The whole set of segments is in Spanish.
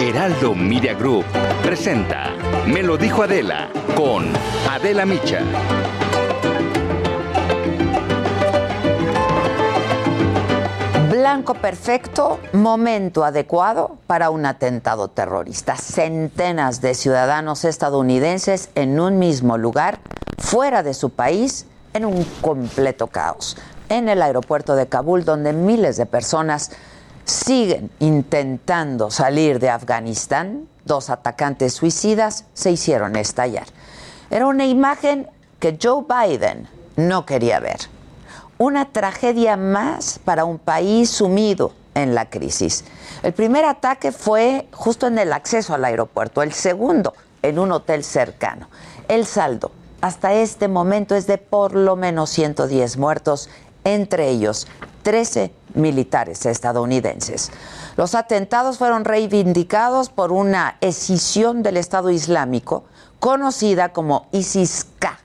Heraldo Media Group presenta Me lo dijo Adela con Adela Micha. Blanco perfecto, momento adecuado para un atentado terrorista. Centenas de ciudadanos estadounidenses en un mismo lugar, fuera de su país, en un completo caos. En el aeropuerto de Kabul, donde miles de personas siguen intentando salir de Afganistán, dos atacantes suicidas se hicieron estallar. Era una imagen que Joe Biden no quería ver. Una tragedia más para un país sumido en la crisis. El primer ataque fue justo en el acceso al aeropuerto, el segundo en un hotel cercano. El saldo hasta este momento es de por lo menos 110 muertos, entre ellos 13 militares estadounidenses. Los atentados fueron reivindicados por una escisión del Estado Islámico conocida como ISIS-K.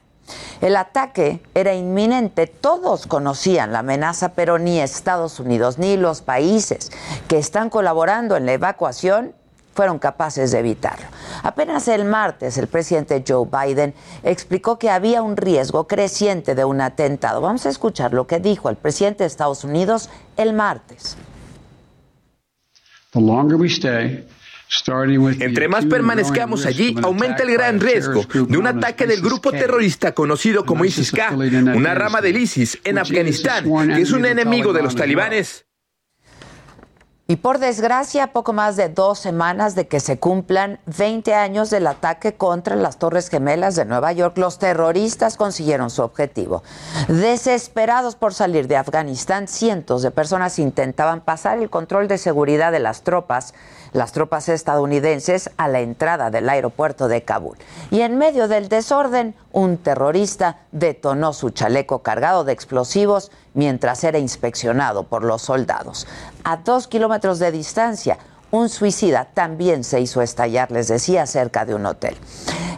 El ataque era inminente, todos conocían la amenaza, pero ni Estados Unidos ni los países que están colaborando en la evacuación fueron capaces de evitarlo. Apenas el martes el presidente Joe Biden explicó que había un riesgo creciente de un atentado. Vamos a escuchar lo que dijo el presidente de Estados Unidos el martes. Entre más permanezcamos allí, aumenta el gran riesgo de un ataque del grupo terrorista conocido como ISIS-K, una rama del ISIS en Afganistán, que es un enemigo de los talibanes. Y por desgracia, poco más de dos semanas de que se cumplan 20 años del ataque contra las Torres Gemelas de Nueva York, los terroristas consiguieron su objetivo. Desesperados por salir de Afganistán, cientos de personas intentaban pasar el control de seguridad de las tropas las tropas estadounidenses a la entrada del aeropuerto de Kabul. Y en medio del desorden, un terrorista detonó su chaleco cargado de explosivos mientras era inspeccionado por los soldados. A dos kilómetros de distancia, un suicida también se hizo estallar, les decía, cerca de un hotel.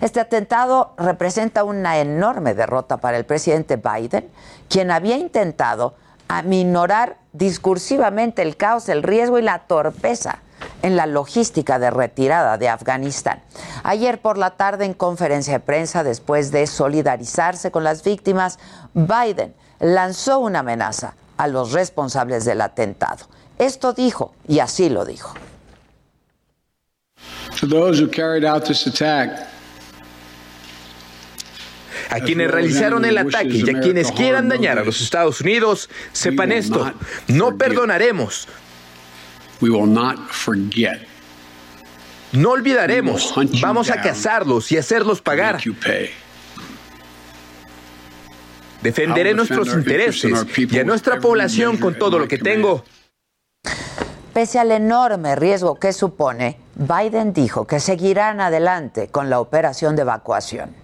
Este atentado representa una enorme derrota para el presidente Biden, quien había intentado aminorar discursivamente el caos, el riesgo y la torpeza en la logística de retirada de Afganistán. Ayer por la tarde, en conferencia de prensa, después de solidarizarse con las víctimas, Biden lanzó una amenaza a los responsables del atentado. Esto dijo, y así lo dijo. a quienes realizaron el ataque y a quienes quieran dañar a los Estados Unidos, sepan esto, no perdonaremos, no olvidaremos. Vamos a cazarlos y hacerlos pagar. Defenderé nuestros intereses y a nuestra población con todo lo que tengo. Pese al enorme riesgo que supone, Biden dijo que seguirán adelante con la operación de evacuación.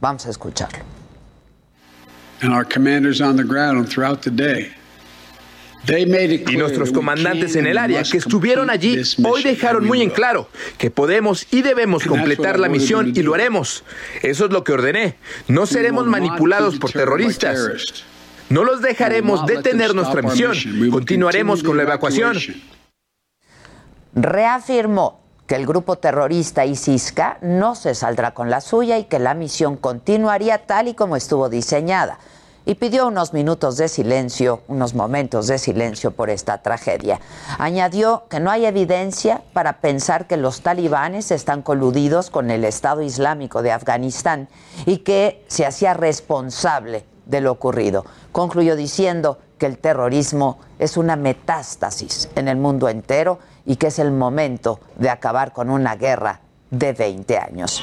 Vamos a escucharlo. And our commanders on the ground throughout the day y nuestros comandantes en el área que estuvieron allí hoy dejaron muy en claro que podemos y debemos completar la misión y lo haremos. Eso es lo que ordené. No seremos manipulados por terroristas. No los dejaremos detener nuestra misión. Continuaremos con la evacuación. Reafirmó que el grupo terrorista ISISCA no se saldrá con la suya y que la misión continuaría tal y como estuvo diseñada y pidió unos minutos de silencio, unos momentos de silencio por esta tragedia. Añadió que no hay evidencia para pensar que los talibanes están coludidos con el Estado Islámico de Afganistán y que se hacía responsable de lo ocurrido. Concluyó diciendo que el terrorismo es una metástasis en el mundo entero y que es el momento de acabar con una guerra de 20 años.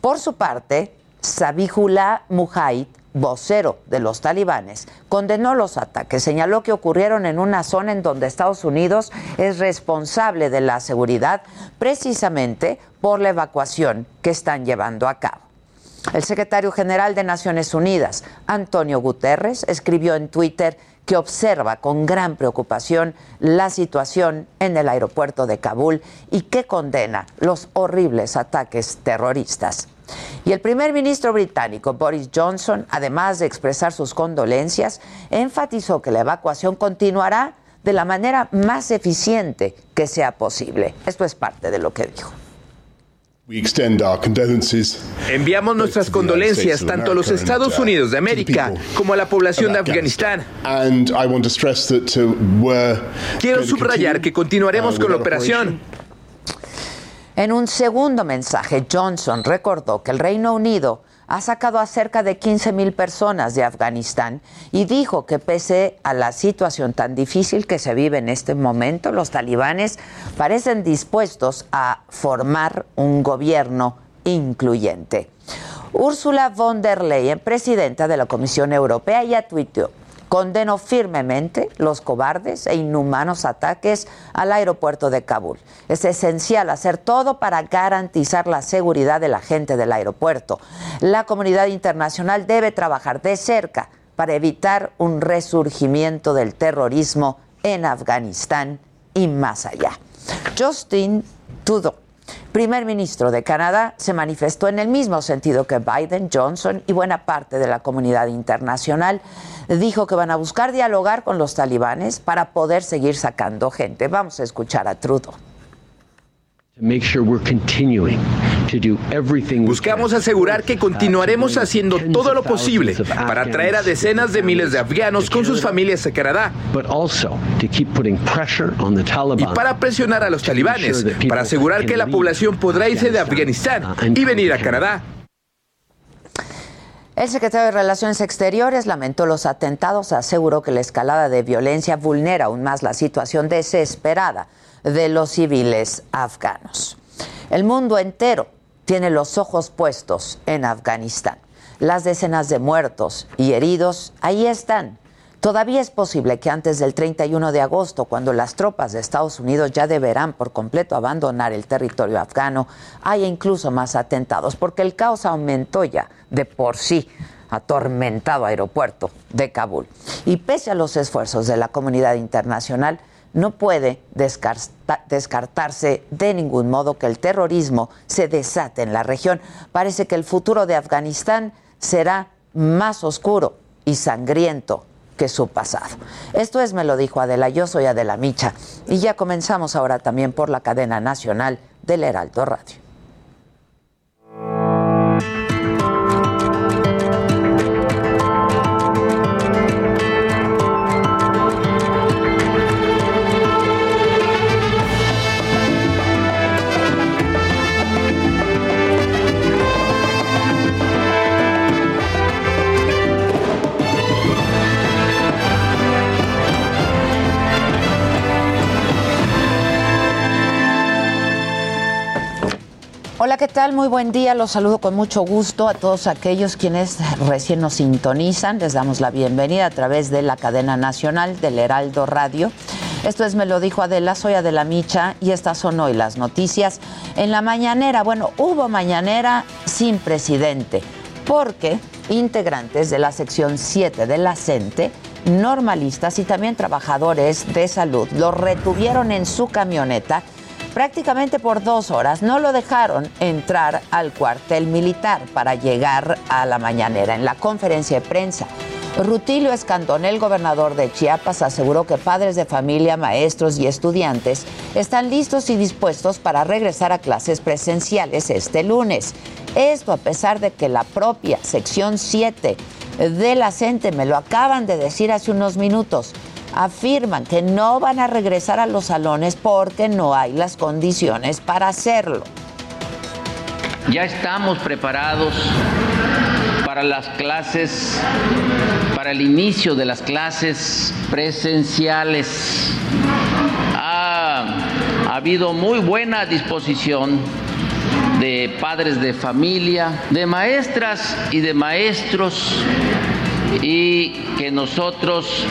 Por su parte, Sabihullah Mujahid vocero de los talibanes, condenó los ataques, señaló que ocurrieron en una zona en donde Estados Unidos es responsable de la seguridad precisamente por la evacuación que están llevando a cabo. El secretario general de Naciones Unidas, Antonio Guterres, escribió en Twitter que observa con gran preocupación la situación en el aeropuerto de Kabul y que condena los horribles ataques terroristas. Y el primer ministro británico, Boris Johnson, además de expresar sus condolencias, enfatizó que la evacuación continuará de la manera más eficiente que sea posible. Esto es parte de lo que dijo. Enviamos nuestras condolencias tanto a los Estados uh, Unidos de América como a la población de Afganistán. Quiero subrayar que continuaremos uh, con la operación. En un segundo mensaje, Johnson recordó que el Reino Unido ha sacado a cerca de 15 mil personas de Afganistán y dijo que pese a la situación tan difícil que se vive en este momento, los talibanes parecen dispuestos a formar un gobierno incluyente. Úrsula von der Leyen, presidenta de la Comisión Europea, ya tuiteó Condeno firmemente los cobardes e inhumanos ataques al aeropuerto de Kabul. Es esencial hacer todo para garantizar la seguridad de la gente del aeropuerto. La comunidad internacional debe trabajar de cerca para evitar un resurgimiento del terrorismo en Afganistán y más allá. Justin Trudeau primer ministro de Canadá se manifestó en el mismo sentido que Biden, Johnson y buena parte de la comunidad internacional. Dijo que van a buscar dialogar con los talibanes para poder seguir sacando gente. Vamos a escuchar a Trudeau. Buscamos asegurar que continuaremos haciendo todo lo posible para atraer a decenas de miles de afganos con sus familias a Canadá. y para presionar a los talibanes para asegurar que la población podrá irse de Afganistán y venir a Canadá. El secretario de Relaciones Exteriores lamentó los atentados, aseguró que la escalada de violencia vulnera aún más la situación desesperada de los civiles afganos. El mundo entero tiene los ojos puestos en Afganistán. Las decenas de muertos y heridos ahí están. Todavía es posible que antes del 31 de agosto, cuando las tropas de Estados Unidos ya deberán por completo abandonar el territorio afgano, haya incluso más atentados, porque el caos aumentó ya de por sí atormentado aeropuerto de Kabul. Y pese a los esfuerzos de la comunidad internacional, no puede descartarse de ningún modo que el terrorismo se desate en la región. Parece que el futuro de Afganistán será más oscuro y sangriento que su pasado. Esto es, me lo dijo Adela, yo soy Adela Micha y ya comenzamos ahora también por la cadena nacional del Heraldo Radio. Hola, ¿qué tal? Muy buen día. Los saludo con mucho gusto a todos aquellos quienes recién nos sintonizan. Les damos la bienvenida a través de la cadena nacional del Heraldo Radio. Esto es Me lo dijo Adela, soy Adela Micha y estas son hoy las noticias. En la mañanera, bueno, hubo mañanera sin presidente, porque integrantes de la sección 7 de la normalistas y también trabajadores de salud lo retuvieron en su camioneta prácticamente por dos horas. No lo dejaron entrar al cuartel militar para llegar a la mañanera. En la conferencia de prensa, Rutilio Escandón, el gobernador de Chiapas, aseguró que padres de familia, maestros y estudiantes están listos y dispuestos para regresar a clases presenciales este lunes. Esto a pesar de que la propia sección 7 de la CENTE, me lo acaban de decir hace unos minutos, afirman que no van a regresar a los salones porque no hay las condiciones para hacerlo. Ya estamos preparados para las clases, para el inicio de las clases presenciales. Ha, habido muy buena disposición de padres de familia, de maestras y de maestros y que nosotros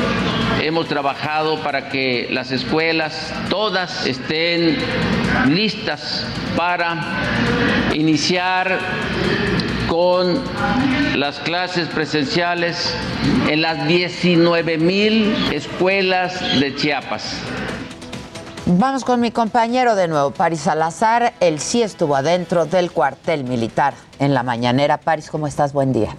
hemos trabajado para que las escuelas todas estén listas para iniciar con las clases presenciales en las 19 mil escuelas de Chiapas. Vamos con mi compañero de nuevo, Paris Salazar. Él sí estuvo adentro del cuartel militar en la mañanera. Paris, ¿cómo estás? Buen día.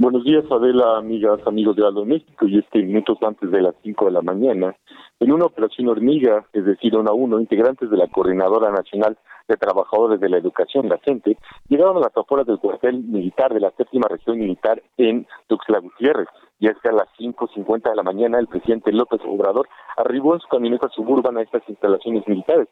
Buenos días, Adela, amigas, amigos de Aldo México. Y este minutos antes de las 5 de la mañana, en una operación hormiga, es decir, uno a uno, integrantes de la Coordinadora Nacional de Trabajadores de la Educación, la CENTE, llegaron a las afueras del cuartel militar de la séptima región militar en Tuxtla Gutiérrez. Y es que a las 5.50 de la mañana el presidente López Obrador arribó en su camioneta suburban a estas instalaciones militares.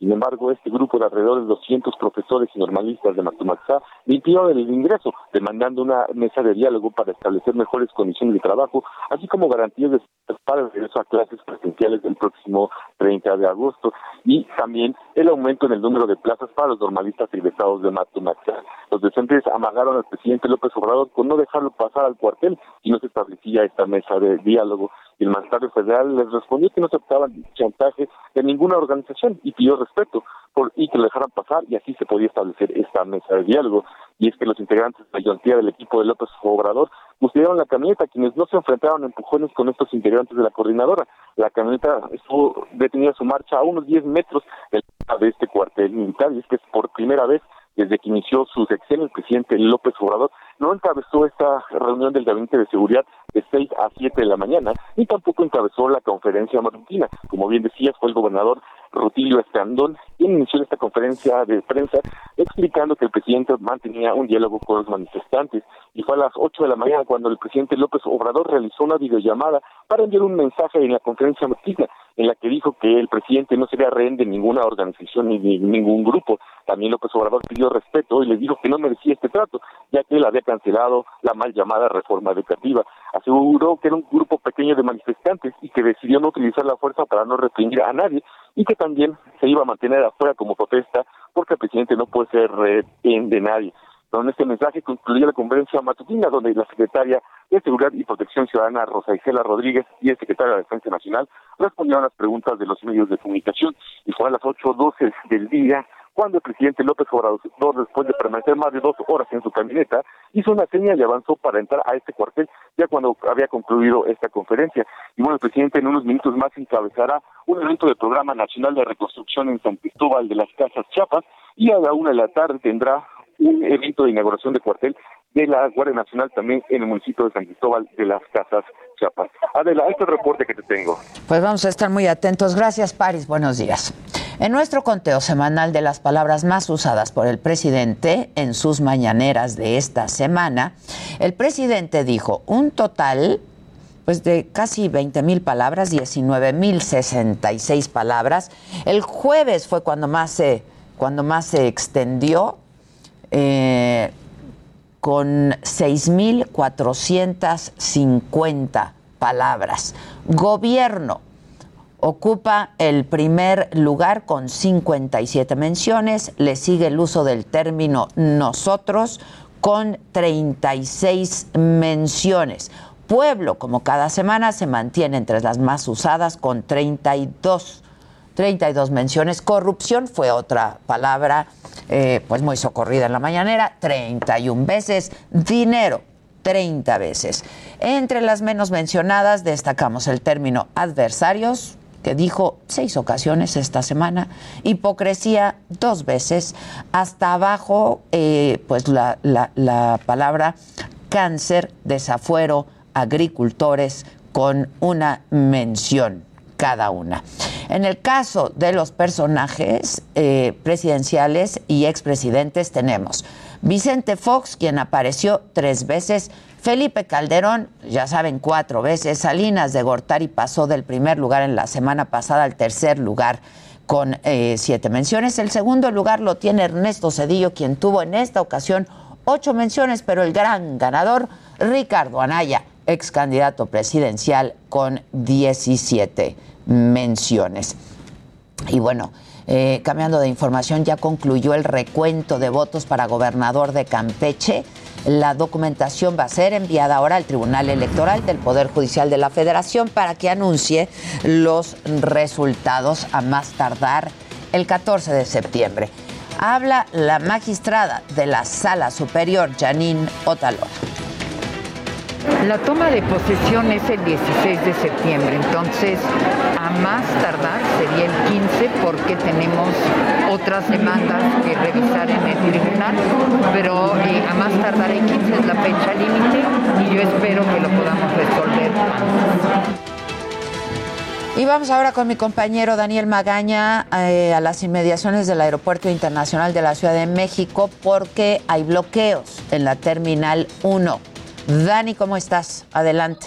Sin embargo, este grupo de alrededor de 200 profesores y normalistas de Matumaxá limpió el ingreso, demandando una mesa de diálogo para establecer mejores condiciones de trabajo, así como garantías de para el regreso a clases presenciales del próximo 30 de agosto y también el aumento en el número de plazas para los normalistas egresados de Matumaxá. Los docentes amagaron al presidente López Obrador con no dejarlo pasar al cuartel y no se establecía esta mesa de diálogo el mandatario federal les respondió que no aceptaban chantaje de ninguna organización y pidió respeto por, y que lo dejaran pasar y así se podía establecer esta mesa de diálogo. Y es que los integrantes de la mayoría del equipo de López Obrador pusieron la camioneta, quienes no se enfrentaron a empujones con estos integrantes de la coordinadora. La camioneta estuvo detenida su marcha a unos 10 metros de este cuartel militar y es que es por primera vez desde que inició su sección el presidente López Obrador no encabezó esta reunión del Gabinete de Seguridad de 6 a 7 de la mañana, ni tampoco encabezó la conferencia matutina. Como bien decías, fue el gobernador Rutilio Escandón quien inició esta conferencia de prensa explicando que el presidente mantenía un diálogo con los manifestantes. Y fue a las 8 de la mañana cuando el presidente López Obrador realizó una videollamada para enviar un mensaje en la conferencia matutina en la que dijo que el presidente no sería rehén de ninguna organización ni de ningún grupo. También López Obrador pidió respeto y le dijo que no merecía este trato, ya que él había cancelado la mal llamada reforma educativa. Aseguró que era un grupo pequeño de manifestantes y que decidió no utilizar la fuerza para no reprimir a nadie y que también se iba a mantener afuera como protesta porque el presidente no puede ser rehén de nadie. Con este mensaje concluyó la conferencia matutina donde la secretaria de Seguridad y Protección Ciudadana Rosa Isela Rodríguez y el secretario de Defensa Nacional respondieron las preguntas de los medios de comunicación y fue a las 8.12 del día cuando el presidente López Obrador, después de permanecer más de dos horas en su camioneta, hizo una señal y avanzó para entrar a este cuartel ya cuando había concluido esta conferencia. Y bueno, el presidente en unos minutos más encabezará un evento del Programa Nacional de Reconstrucción en San Cristóbal de las Casas Chiapas y a la una de la tarde tendrá un evento de inauguración de cuartel de la Guardia Nacional también en el municipio de San Cristóbal de las Casas Chiapas. Adela, este reporte que te tengo. Pues vamos a estar muy atentos. Gracias, Paris. Buenos días. En nuestro conteo semanal de las palabras más usadas por el presidente en sus mañaneras de esta semana, el presidente dijo un total pues de casi 20 mil palabras, 19 mil 66 palabras. El jueves fue cuando más se, cuando más se extendió, eh, con 6.450 palabras. Gobierno ocupa el primer lugar con 57 menciones, le sigue el uso del término nosotros con 36 menciones. Pueblo, como cada semana, se mantiene entre las más usadas con 32 32 menciones. Corrupción fue otra palabra eh, pues muy socorrida en la mañanera, 31 veces. Dinero, 30 veces. Entre las menos mencionadas destacamos el término adversarios, que dijo seis ocasiones esta semana, hipocresía dos veces, hasta abajo eh, pues la, la palabra cáncer, desafuero, agricultores con una mención cada una. En el caso de los personajes eh, presidenciales y expresidentes tenemos Vicente Fox, quien apareció tres veces, Felipe Calderón, ya saben, cuatro veces, Salinas de Gortari pasó del primer lugar en la semana pasada al tercer lugar con eh, siete menciones. El segundo lugar lo tiene Ernesto Cedillo, quien tuvo en esta ocasión ocho menciones, pero el gran ganador, Ricardo Anaya, ex candidato presidencial con 17 menciones. Y bueno, eh, cambiando de información, ya concluyó el recuento de votos para gobernador de Campeche. La documentación va a ser enviada ahora al Tribunal Electoral del Poder Judicial de la Federación para que anuncie los resultados a más tardar el 14 de septiembre. Habla la magistrada de la Sala Superior, Janine Otalora. La toma de posesión es el 16 de septiembre, entonces a más tardar sería el 15 porque tenemos otras demandas que revisar en el tribunal, pero eh, a más tardar en 15 es la fecha límite y yo espero que lo podamos resolver. Y vamos ahora con mi compañero Daniel Magaña eh, a las inmediaciones del Aeropuerto Internacional de la Ciudad de México porque hay bloqueos en la Terminal 1. Dani, ¿cómo estás? Adelante.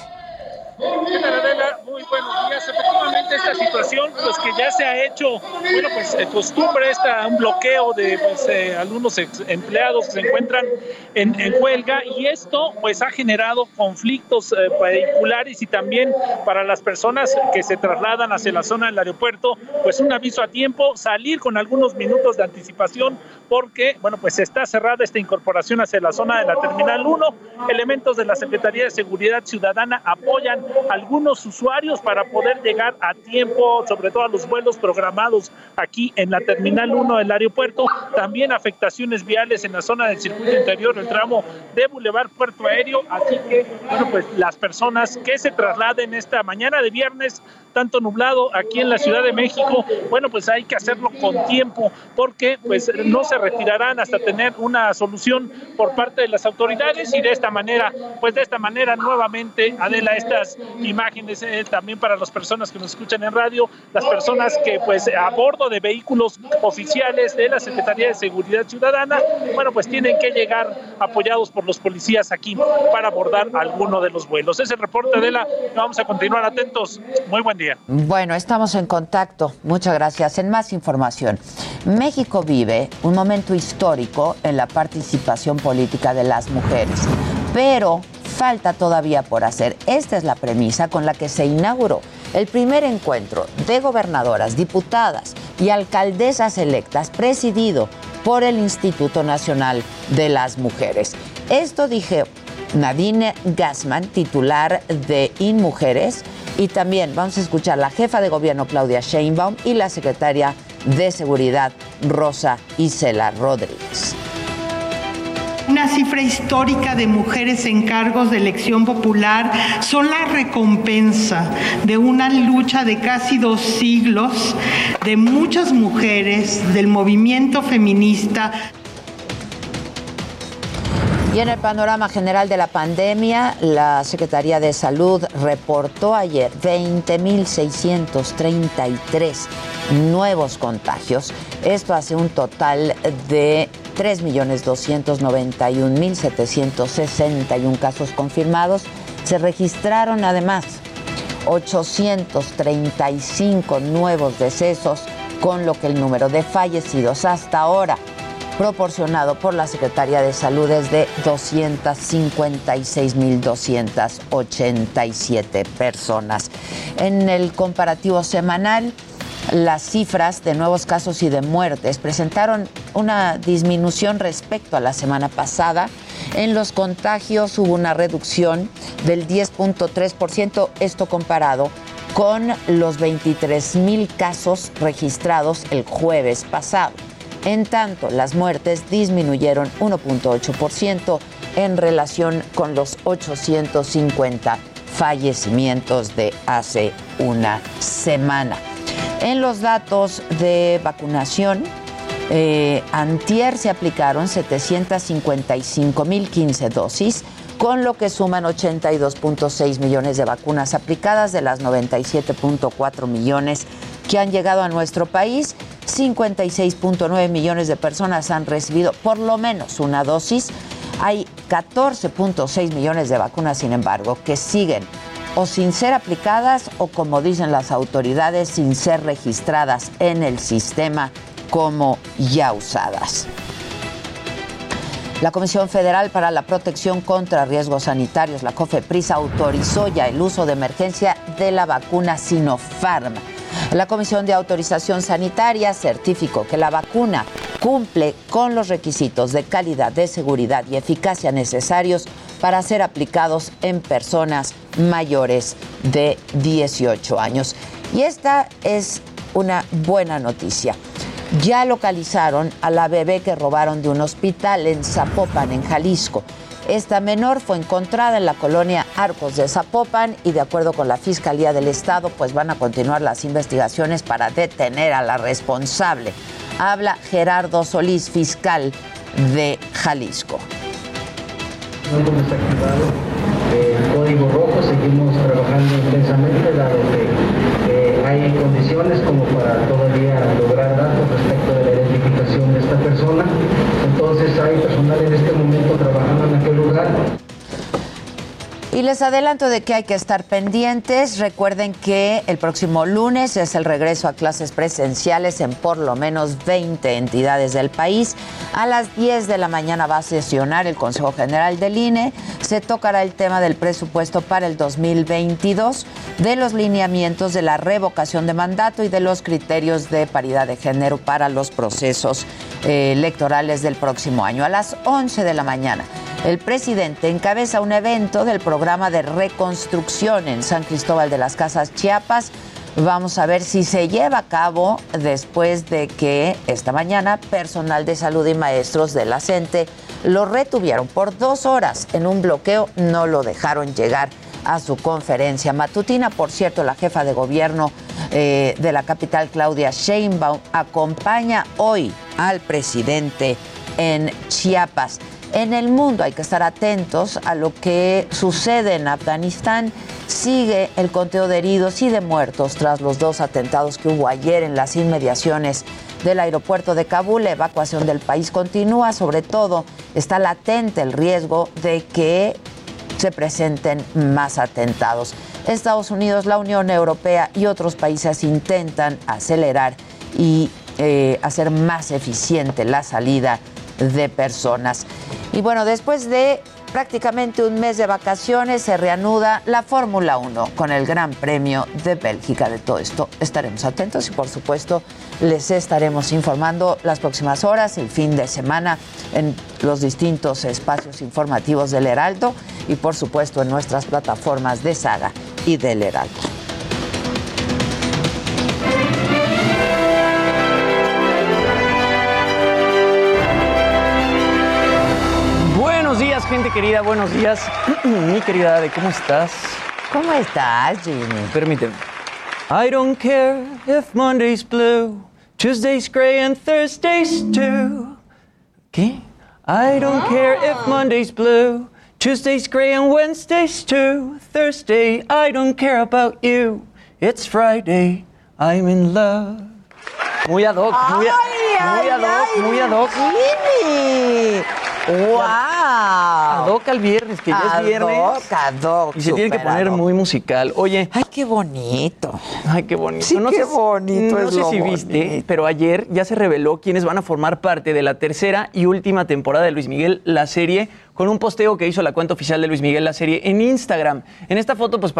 Muy buenos días. Efectivamente, esta situación, pues que ya se ha hecho, bueno, pues eh, costumbre, está un bloqueo de pues, eh, algunos empleados que se encuentran en, huelga y esto, pues ha generado conflictos eh, vehiculares y también para las personas que se trasladan hacia la zona del aeropuerto, pues un aviso a tiempo, salir con algunos minutos de anticipación porque, bueno, pues está cerrada esta incorporación hacia la zona de la Terminal 1. Elementos de la Secretaría de Seguridad Ciudadana apoyan algunos usuarios para poder llegar a tiempo, sobre todo a los vuelos programados aquí en la Terminal 1 del aeropuerto. También afectaciones viales en la zona del circuito interior, el tramo de Boulevard Puerto Aéreo. Así que, bueno, pues las personas que se trasladen esta mañana de viernes, tanto nublado aquí en la Ciudad de México, bueno, pues hay que hacerlo con tiempo porque pues no se retirarán hasta tener una solución por parte de las autoridades y de esta manera, pues de esta manera nuevamente, Adela, estas imágenes eh, también para las personas que nos escuchan en radio, las personas que pues a bordo de vehículos oficiales de la Secretaría de Seguridad Ciudadana, bueno, pues tienen que llegar apoyados por los policías aquí para abordar alguno de los vuelos. Es el reporte de la, vamos a continuar atentos. Muy buen día. Bueno, estamos en contacto. Muchas gracias. En más información, México vive un momento histórico en la participación política de las mujeres, pero falta todavía por hacer. Esta es la premisa con la que se inauguró el primer encuentro de gobernadoras, diputadas y alcaldesas electas presidido por el Instituto Nacional de las Mujeres. Esto dije Nadine Gassman, titular de InMujeres, y también vamos a escuchar la jefa de gobierno Claudia Sheinbaum y la secretaria de Seguridad Rosa Isela Rodríguez una cifra histórica de mujeres en cargos de elección popular son la recompensa de una lucha de casi dos siglos de muchas mujeres del movimiento feminista. Y en el panorama general de la pandemia, la Secretaría de Salud reportó ayer 20.633 nuevos contagios. Esto hace un total de 3.291.761 casos confirmados. Se registraron además 835 nuevos decesos, con lo que el número de fallecidos hasta ahora proporcionado por la Secretaría de Salud es de 256.287 personas. En el comparativo semanal, las cifras de nuevos casos y de muertes presentaron una disminución respecto a la semana pasada. En los contagios hubo una reducción del 10.3%, esto comparado con los 23 mil casos registrados el jueves pasado. En tanto, las muertes disminuyeron 1.8% en relación con los 850 fallecimientos de hace una semana. En los datos de vacunación, eh, antier se aplicaron 755.015 dosis, con lo que suman 82.6 millones de vacunas aplicadas de las 97.4 millones que han llegado a nuestro país. 56.9 millones de personas han recibido por lo menos una dosis. Hay 14.6 millones de vacunas, sin embargo, que siguen o sin ser aplicadas o, como dicen las autoridades, sin ser registradas en el sistema como ya usadas. La Comisión Federal para la Protección contra Riesgos Sanitarios, la COFEPRIS, autorizó ya el uso de emergencia de la vacuna Sinopharm. La Comisión de Autorización Sanitaria certificó que la vacuna cumple con los requisitos de calidad, de seguridad y eficacia necesarios para ser aplicados en personas mayores de 18 años. Y esta es una buena noticia. Ya localizaron a la bebé que robaron de un hospital en Zapopan, en Jalisco. Esta menor fue encontrada en la colonia Arcos de Zapopan y de acuerdo con la Fiscalía del Estado, pues van a continuar las investigaciones para detener a la responsable. Habla Gerardo Solís, fiscal de Jalisco. Activado el código rojo, seguimos trabajando intensamente dado que eh, hay condiciones como para todavía lograr datos respecto de la identificación de esta persona. Entonces hay personal en este momento trabajando Y les adelanto de que hay que estar pendientes. Recuerden que el próximo lunes es el regreso a clases presenciales en por lo menos 20 entidades del país. A las 10 de la mañana va a sesionar el Consejo General del INE. Se tocará el tema del presupuesto para el 2022, de los lineamientos de la revocación de mandato y de los criterios de paridad de género para los procesos eh, electorales del próximo año. A las 11 de la mañana el presidente encabeza un evento del programa de reconstrucción en San Cristóbal de las Casas, Chiapas. Vamos a ver si se lleva a cabo después de que esta mañana personal de salud y maestros de la CENTE lo retuvieron por dos horas en un bloqueo, no lo dejaron llegar a su conferencia matutina. Por cierto, la jefa de gobierno eh, de la capital, Claudia Sheinbaum, acompaña hoy al presidente en Chiapas en el mundo. Hay que estar atentos a lo que sucede en Afganistán. Sigue el conteo de heridos y de muertos tras los dos atentados que hubo ayer en las inmediaciones del aeropuerto de Kabul. La evacuación del país continúa, sobre todo está latente el riesgo de que se presenten más atentados. Estados Unidos, la Unión Europea y otros países intentan acelerar y eh, hacer más eficiente la salida de personas. Y bueno, después de prácticamente un mes de vacaciones se reanuda la Fórmula 1 con el Gran Premio de Bélgica. De todo esto estaremos atentos y por supuesto les estaremos informando las próximas horas, el fin de semana en los distintos espacios informativos del Heraldo y por supuesto en nuestras plataformas de Saga y del Heraldo. Gente querida, buenos días. Mi querida Ade, ¿cómo estás? ¿Cómo estás, Jimmy? Permíteme. I don't care if Monday's blue, Tuesday's gray and Thursday's too. ¿Qué? I don't care if Monday's blue, Tuesday's gray and Wednesday's too. Thursday, I don't care about you. It's Friday, I'm in love. Muy ad hoc, muy, muy ad hoc, muy ad hoc. Jimmy. ¡Wow! Adoca el viernes, que ya es viernes. Adoca, Y se tiene que poner muy musical. Oye. Ay, qué bonito. Ay, qué bonito. Sí, qué bonito. No sé si viste, pero ayer ya se reveló quiénes van a formar parte de la tercera y última temporada de Luis Miguel, la serie con un posteo que hizo la cuenta oficial de Luis Miguel la serie en Instagram. En esta foto pues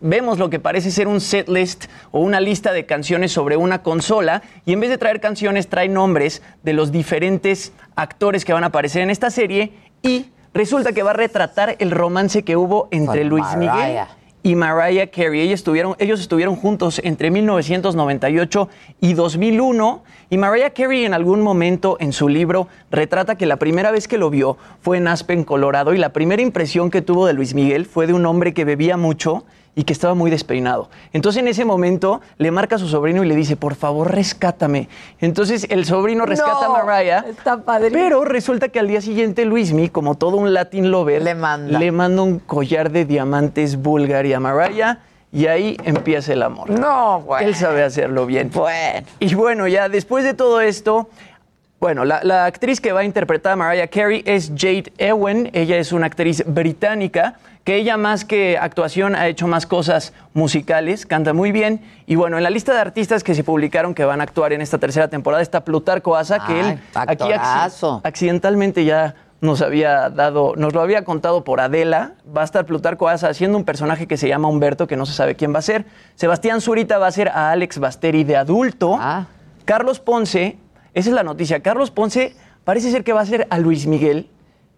vemos lo que parece ser un set list o una lista de canciones sobre una consola y en vez de traer canciones trae nombres de los diferentes actores que van a aparecer en esta serie y resulta que va a retratar el romance que hubo entre Luis Miguel y Mariah Carey. Ellos estuvieron, ellos estuvieron juntos entre 1998 y 2001 y Mariah Carey en algún momento en su libro retrata que la primera vez que lo vio fue en Aspen, Colorado y la primera impresión que tuvo de Luis Miguel fue de un hombre que bebía mucho y que estaba muy despeinado. Entonces en ese momento le marca a su sobrino y le dice, por favor, rescátame. Entonces el sobrino rescata a Mariah. Está padre. Pero resulta que al día siguiente Luismi, como todo un Latin lover, le manda, le manda un collar de diamantes Bulgaria a Mariah. Y ahí empieza el amor. No, bueno. Él sabe hacerlo bien. Bueno. Y bueno, ya después de todo esto, bueno, la, la, actriz que va a interpretar a Mariah Carey es Jade Ewen. Ella es una actriz británica que ella más que actuación ha hecho más cosas musicales, canta muy bien. Y bueno, en la lista de artistas que se publicaron que van a actuar en esta tercera temporada está Plutarco Asa, que él aquí accidentalmente ya nos había dado, nos lo había contado por Adela. Va a estar Plutarco Asa haciendo un personaje que se llama Humberto, que no se sabe quién va a ser. Sebastián Zurita va a ser a Alex Basteri de adulto. Ah. Carlos Ponce, esa es la noticia. Carlos Ponce parece ser que va a ser a Luis Miguel,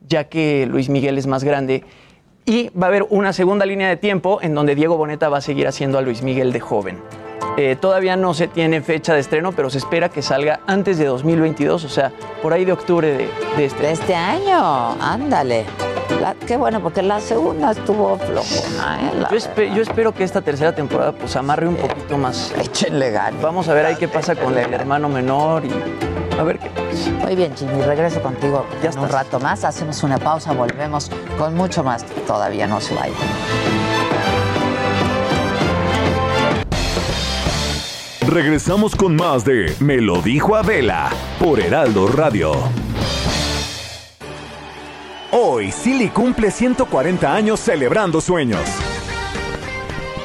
ya que Luis Miguel es más grande. Y va a haber una segunda línea de tiempo en donde Diego Boneta va a seguir haciendo a Luis Miguel de joven. Eh, todavía no se tiene fecha de estreno, pero se espera que salga antes de 2022, o sea, por ahí de octubre de, este De este año, ándale. Qué bueno, porque la segunda estuvo flojona. ¿eh? Yo, yo, espero que esta tercera temporada pues amarre un poquito más. Échenle ganas. Vamos a ver ahí qué pasa con el hermano menor y A ver qué pasa. Muy bien, Jimmy, regreso contigo ya en un rato más. Hacemos una pausa, volvemos con mucho más. Todavía no se vaya. Regresamos con más de Me lo dijo Adela por Heraldo Radio. Hoy, Silly cumple 140 años celebrando sueños.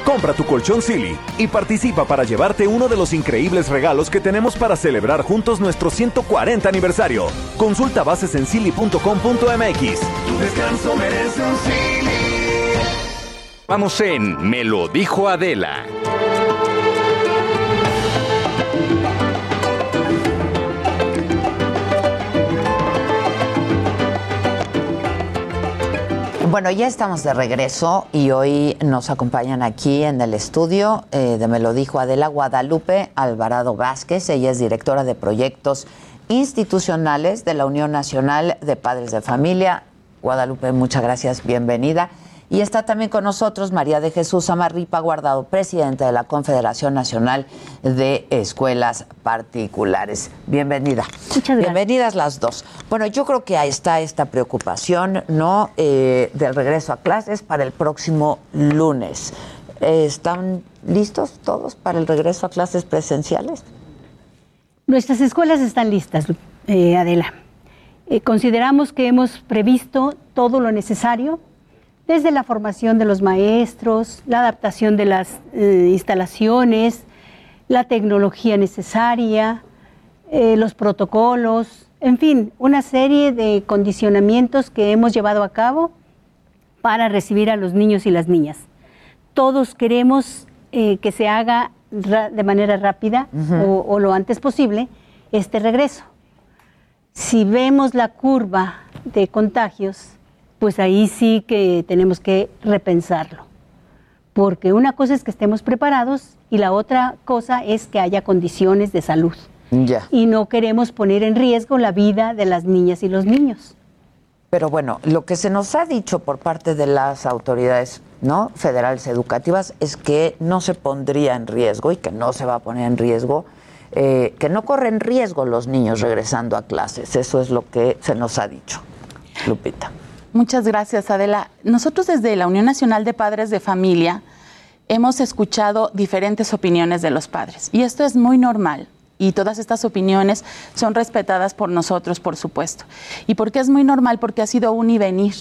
Compra tu colchón Silly y participa para llevarte uno de los increíbles regalos que tenemos para celebrar juntos nuestro 140 aniversario. Consulta bases en silly.com.mx. Tu descanso merece un Silly. Vamos en Me lo dijo Adela. Bueno, ya estamos de regreso y hoy nos acompañan aquí en el estudio eh, de Me lo dijo Adela Guadalupe Alvarado Vázquez. Ella es directora de proyectos institucionales de la Unión Nacional de Padres de Familia. Guadalupe, muchas gracias, bienvenida. Y está también con nosotros María de Jesús Amarripa Guardado, presidenta de la Confederación Nacional de Escuelas Particulares. Bienvenida. Muchas gracias. Bienvenidas las dos. Bueno, yo creo que ahí está esta preocupación, ¿no? Eh, del regreso a clases para el próximo lunes. Eh, ¿Están listos todos para el regreso a clases presenciales? Nuestras escuelas están listas, eh, Adela. Eh, consideramos que hemos previsto todo lo necesario desde la formación de los maestros, la adaptación de las eh, instalaciones, la tecnología necesaria, eh, los protocolos, en fin, una serie de condicionamientos que hemos llevado a cabo para recibir a los niños y las niñas. Todos queremos eh, que se haga de manera rápida o, o lo antes posible este regreso. Si vemos la curva de contagios, pues ahí sí que tenemos que repensarlo. Porque una cosa es que estemos preparados y la otra cosa es que haya condiciones de salud. Ya. Y no queremos poner en riesgo la vida de las niñas y los niños. Pero bueno, lo que se nos ha dicho por parte de las autoridades ¿no? federales educativas es que no se pondría en riesgo y que no se va a poner en riesgo, eh, que no corren riesgo los niños regresando a clases. Eso es lo que se nos ha dicho. Lupita. Muchas gracias, Adela. Nosotros desde la Unión Nacional de Padres de Familia hemos escuchado diferentes opiniones de los padres y esto es muy normal. Y todas estas opiniones son respetadas por nosotros, por supuesto. ¿Y por qué es muy normal? Porque ha sido un y venir,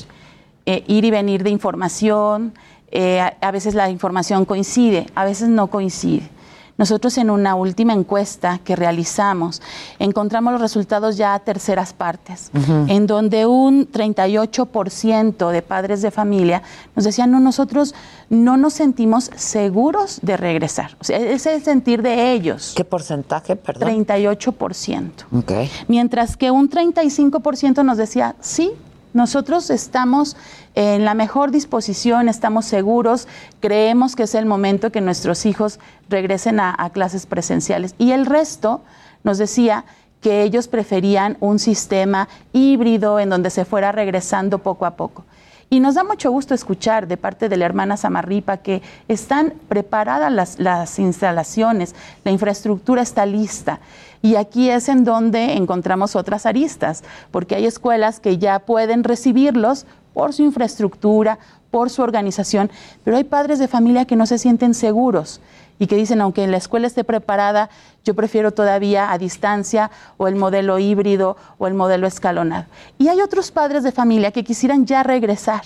eh, ir y venir de información. eh, a, a veces la información coincide, a veces no coincide. Nosotros en una última encuesta que realizamos encontramos los resultados ya a terceras partes, en donde un 38% de padres de familia nos decían, no, nosotros no nos sentimos seguros de regresar. O sea, ese es el sentir de ellos. ¿Qué porcentaje, perdón? 38%. Ok. Mientras que un 35% nos decía, sí, nosotros estamos en la mejor disposición, estamos seguros, creemos que es el momento que nuestros hijos regresen a, clases presenciales. Y el resto nos decía que ellos preferían un sistema híbrido en donde se fuera regresando poco a poco. Y nos da mucho gusto escuchar de parte de la hermana Samarripa que están preparadas las, las instalaciones, la infraestructura está lista. Y aquí es en donde encontramos otras aristas, porque hay escuelas que ya pueden recibirlos por su infraestructura, por su organización, pero hay padres de familia que no se sienten seguros y que dicen, aunque la escuela esté preparada, yo prefiero todavía a distancia o el modelo híbrido o el modelo escalonado. Y hay otros padres de familia que quisieran ya regresar.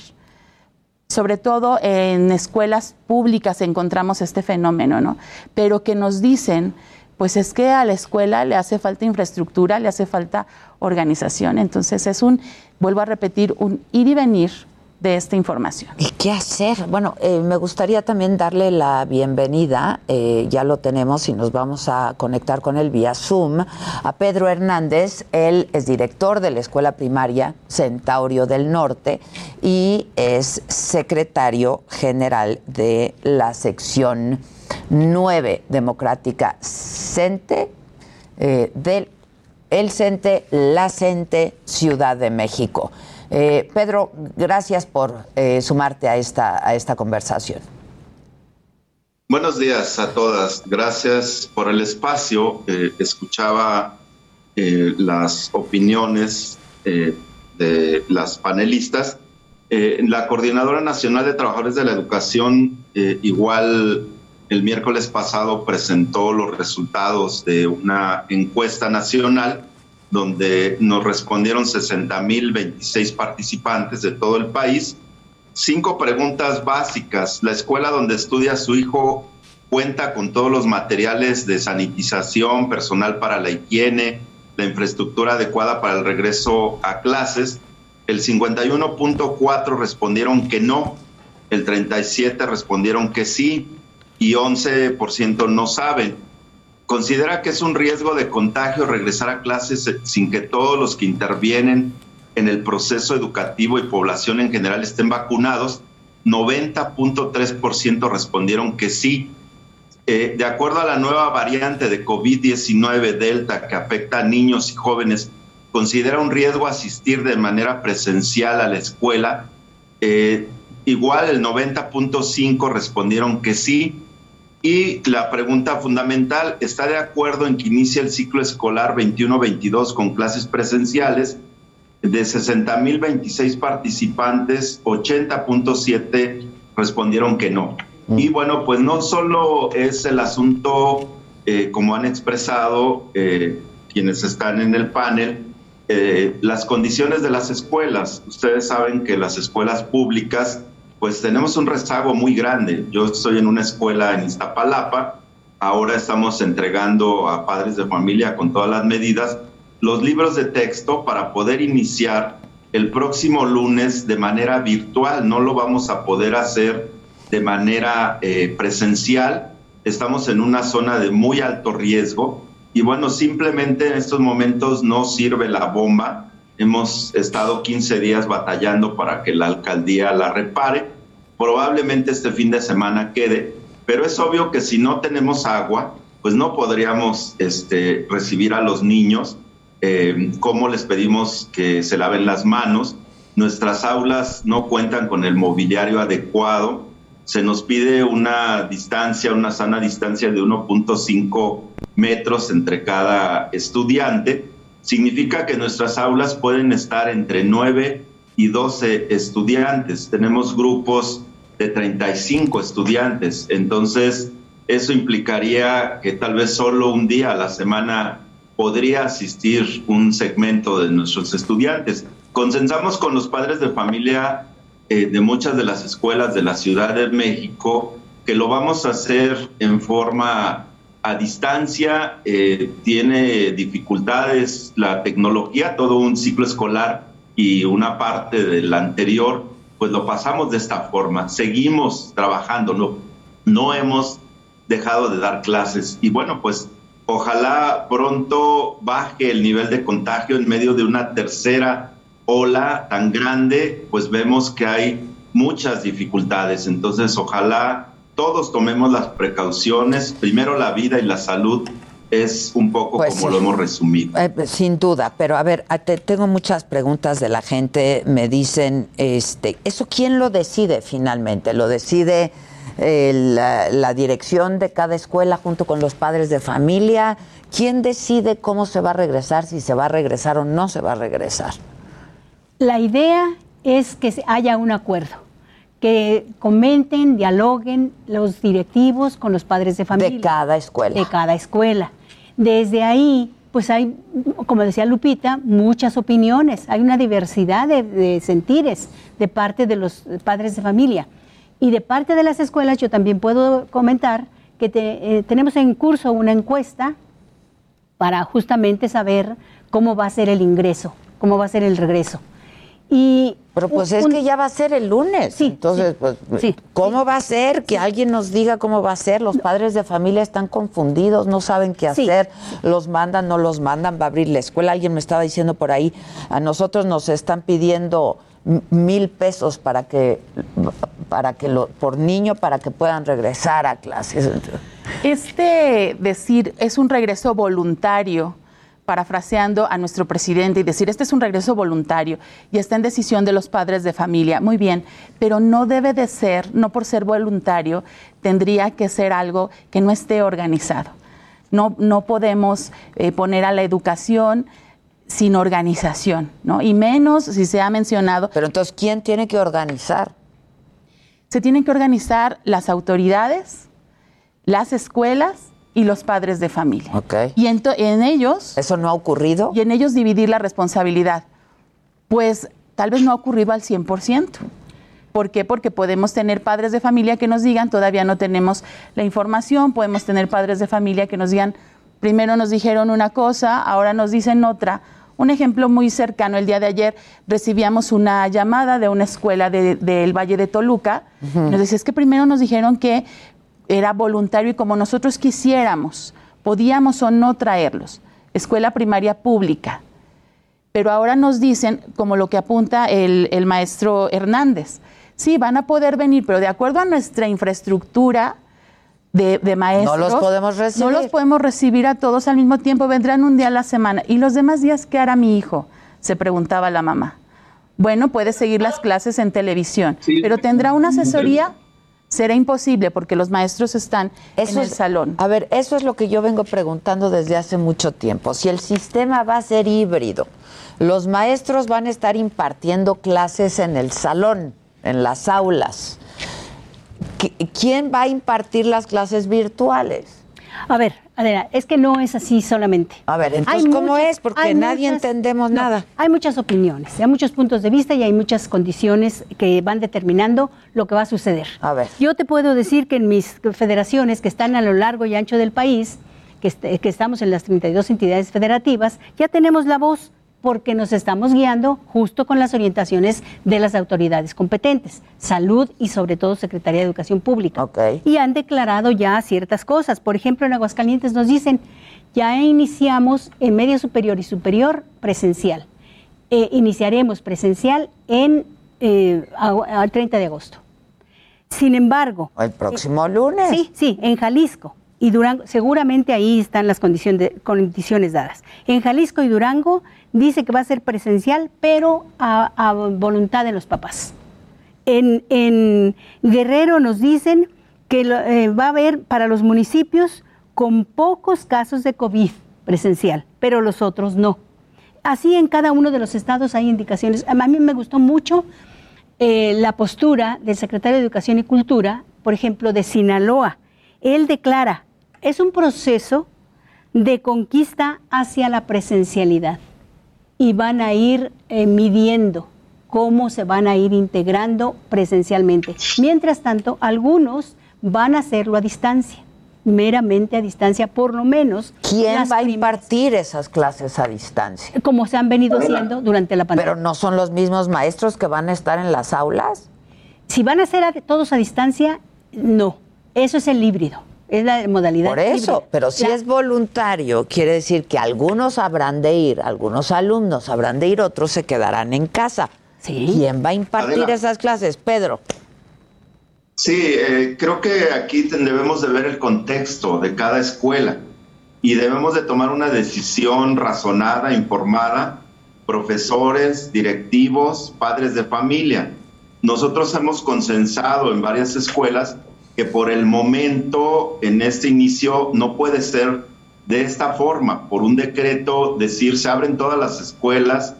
Sobre todo en escuelas públicas encontramos este fenómeno, ¿no? Pero que nos dicen, pues es que a la escuela le hace falta infraestructura, le hace falta organización. Entonces es un, vuelvo a repetir, un ir y venir de esta información. ¿Y qué hacer? Bueno, eh, me gustaría también darle la bienvenida, eh, ya lo tenemos y nos vamos a conectar con él vía Zoom, a Pedro Hernández. Él es director de la Escuela Primaria Centaurio del Norte y es secretario general de la sección 9 democrática CENTE eh, del el CENTE, la CENTE Ciudad de México. Eh, Pedro, gracias por eh, sumarte a esta, a esta conversación. Buenos días a todas. Gracias por el espacio. Eh, escuchaba las opiniones de las panelistas. La Coordinadora Nacional de Trabajadores de la Educación, igual el miércoles pasado, presentó los resultados de una encuesta nacional donde nos respondieron 60.026 participantes de todo el país. Cinco preguntas básicas. ¿La escuela donde estudia su hijo cuenta con todos los materiales de sanitización, personal para la higiene, la infraestructura adecuada para el regreso a clases? El 51.4 respondieron que no, el 37 respondieron que sí y 11% no saben. Considera que es un riesgo de contagio regresar a clases sin que todos los que intervienen en el proceso educativo y población en general estén vacunados. 90.3% respondieron que sí. Eh, de acuerdo a la nueva variante de COVID-19 Delta que afecta a niños y jóvenes, considera un riesgo asistir de manera presencial a la escuela. Eh, igual el 90.5 respondieron que sí y la pregunta fundamental, ¿está de acuerdo en que inicie el ciclo escolar 21-22 con clases presenciales? De 60.026 participantes, 80.7 respondieron que no. Mm. Y bueno, pues no solo es el asunto, eh, como han expresado eh, quienes están en el panel, eh, las condiciones de las escuelas. Ustedes saben que las escuelas públicas pues tenemos un rezago muy grande. Yo estoy en una escuela en Iztapalapa, ahora estamos entregando a padres de familia con todas las medidas los libros de texto para poder iniciar el próximo lunes de manera virtual. No lo vamos a poder hacer de manera eh, presencial. Estamos en una zona de muy alto riesgo y bueno, simplemente en estos momentos no sirve la bomba Hemos estado 15 días batallando para que la alcaldía la repare. Probablemente este fin de semana quede, pero es obvio que si no tenemos agua, pues no podríamos este, recibir a los niños. Eh, ¿Cómo les pedimos que se laven las manos? Nuestras aulas no cuentan con el mobiliario adecuado. Se nos pide una distancia, una sana distancia de 1.5 metros entre cada estudiante significa que nuestras aulas pueden estar entre 9 y 12 estudiantes. Tenemos grupos de 35 estudiantes, entonces eso implicaría que tal vez solo un día a la semana podría asistir un segmento de nuestros estudiantes. Consensamos con los padres de familia eh, de muchas de las escuelas de la Ciudad de México que lo vamos a hacer en forma a distancia, eh, tiene dificultades la tecnología, todo un ciclo escolar y una parte del anterior, pues lo pasamos de esta forma. Seguimos trabajando, no, no hemos dejado de dar clases. Y bueno, pues ojalá pronto baje el nivel de contagio en medio de una tercera ola tan grande, pues vemos que hay muchas dificultades. Entonces, ojalá todos tomemos las precauciones. Primero la vida y la salud es un poco pues como lo hemos resumido. Eh, sin duda, pero a ver, tengo muchas preguntas de la gente. Me dicen, este, ¿eso quién lo decide finalmente? ¿Lo decide eh, la, la, dirección de cada escuela junto con los padres de familia? ¿Quién decide cómo se va a regresar, si se va a regresar o no se va a regresar? La idea es que haya un acuerdo que comenten, dialoguen los directivos con los padres de familia. De cada escuela. De cada escuela. Desde ahí, pues hay, como decía Lupita, muchas opiniones, hay una diversidad de, sentires de parte de los padres de familia. Y de parte de las escuelas yo también puedo comentar que eh, tenemos en curso una encuesta para justamente saber cómo va a ser el ingreso, cómo va a ser el regreso. Y pero pues es que ya va a ser el lunes. Sí, Entonces, pues, ¿cómo va a ser? Que alguien nos diga cómo va a ser. Los padres de familia están confundidos, no saben qué hacer. Los mandan, no los mandan, va a abrir la escuela. Alguien me estaba diciendo por ahí, a nosotros nos están pidiendo mil pesos para que, para que lo, por niño, para que puedan regresar a clases. Este decir es un regreso voluntario parafraseando a nuestro presidente y decir, este es un regreso voluntario y está en decisión de los padres de familia. Muy bien, pero no debe de ser, no por ser voluntario, tendría que ser algo que no esté organizado. No, no podemos eh, poner a la educación sin organización, ¿no? Y menos si se ha mencionado. Pero entonces, ¿quién tiene que organizar? Se tienen que organizar las autoridades, las escuelas y los padres de familia. Okay. Y en, en ellos... ¿Eso no ha ocurrido? Y en ellos dividir la responsabilidad. Pues tal vez no ha ocurrido al 100%. ¿Por qué? Porque podemos tener padres de familia que nos digan, todavía no tenemos la información, podemos tener padres de familia que nos digan, primero nos dijeron una cosa, ahora nos dicen otra. Un ejemplo muy cercano, el día de ayer recibíamos una llamada de una escuela del Valle de Toluca. Nos decía, es que primero nos dijeron que era voluntario y como nosotros quisiéramos, podíamos o no traerlos. Escuela primaria pública. Pero ahora nos dicen, como lo que apunta el, el maestro Hernández, sí, van a poder venir, pero de acuerdo a nuestra infraestructura, de, maestros. No los podemos recibir. No los podemos recibir a todos al mismo tiempo, vendrán un día a la semana. ¿Y los demás días qué hará mi hijo? Se preguntaba la mamá. Bueno, puede seguir las clases en televisión, pero tendrá una asesoría. Será imposible porque los maestros están en el salón. A ver, eso es lo que yo vengo preguntando desde hace mucho tiempo. Si el sistema va a ser híbrido, los maestros van a estar impartiendo clases en el salón, en las aulas ¿quién va a impartir las clases virtuales? A ver, Adela, es que no es así solamente. A ver, entonces, ¿cómo es? Porque nadie entendemos nada. Hay muchas opiniones, hay muchos puntos de vista y hay muchas condiciones que van determinando lo que va a suceder. A ver. Yo te puedo decir que en mis federaciones que están a lo largo y ancho del país, que, que estamos en las 32 entidades federativas, ya tenemos la voz porque nos estamos guiando justo con las orientaciones de las autoridades competentes, salud y sobre todo Secretaría de Educación Pública. Y han declarado ya ciertas cosas. Por ejemplo, en Aguascalientes nos dicen, ya iniciamos en medio superior y superior presencial. Eh, iniciaremos presencial en eh, al 30 de agosto. Sin embargo... El próximo lunes. Sí, sí, en Jalisco y Durango, seguramente ahí están las condiciones, condiciones dadas. En Jalisco y Durango dice que va a ser presencial, pero a, voluntad de los papás. En, Guerrero nos dicen que eh, va a haber para los municipios con pocos casos de COVID presencial, pero los otros no. Así en cada uno de los estados hay indicaciones. A mí me gustó mucho eh, la postura del secretario de Educación y Cultura, por ejemplo, de Sinaloa. Él declara, es un proceso de conquista hacia la presencialidad y van a ir eh, midiendo cómo se van a ir integrando presencialmente. Mientras tanto, algunos van a hacerlo a distancia, meramente a distancia, por lo menos. ¿Quién va a impartir esas clases a distancia? Como se han venido haciendo durante la pandemia. ¿Pero no son los mismos maestros que van a estar en las aulas? Si van a ser todos a distancia, no. Eso es el híbrido. Es la modalidad. Por eso, pero si es voluntario, quiere decir que algunos habrán de ir, algunos alumnos habrán de ir, otros se quedarán en casa. ¿Quién va a impartir esas clases? Pedro. Sí, eh, creo que aquí debemos de ver el contexto de cada escuela y debemos de tomar una decisión razonada, informada, profesores, directivos, padres de familia. Nosotros hemos consensado en varias escuelas que por el momento, en este inicio, no puede ser de esta forma, por un decreto, decir se abren todas las escuelas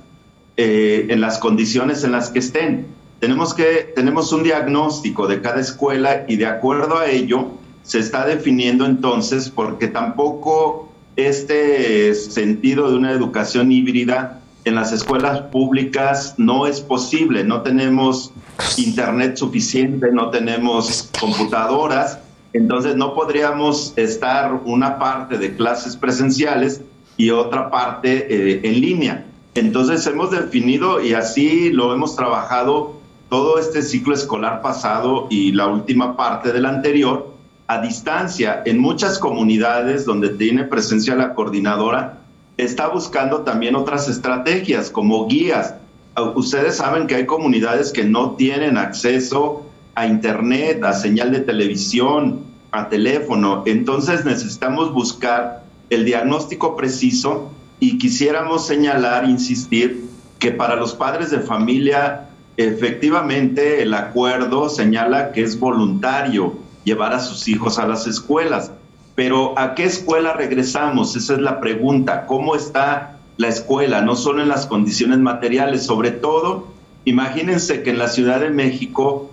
eh, en las condiciones en las que estén. Tenemos, que, tenemos un diagnóstico de cada escuela y de acuerdo a ello se está definiendo entonces, porque tampoco este sentido de una educación híbrida en las escuelas públicas no es posible, no tenemos internet suficiente, no tenemos computadoras, entonces no podríamos estar una parte de clases presenciales y otra parte eh, en línea. Entonces hemos definido y así lo hemos trabajado todo este ciclo escolar pasado y la última parte del anterior a distancia. En muchas comunidades donde tiene presencia la coordinadora, está buscando también otras estrategias como guías. Ustedes saben que hay comunidades que no tienen acceso a internet, a señal de televisión, a teléfono. Entonces necesitamos buscar el diagnóstico preciso y quisiéramos señalar, insistir, que para los padres de familia efectivamente el acuerdo señala que es voluntario llevar a sus hijos a las escuelas Pero ¿a qué escuela regresamos? Esa es la pregunta. ¿Cómo está la escuela? No solo en las condiciones materiales, sobre todo, imagínense que en la Ciudad de México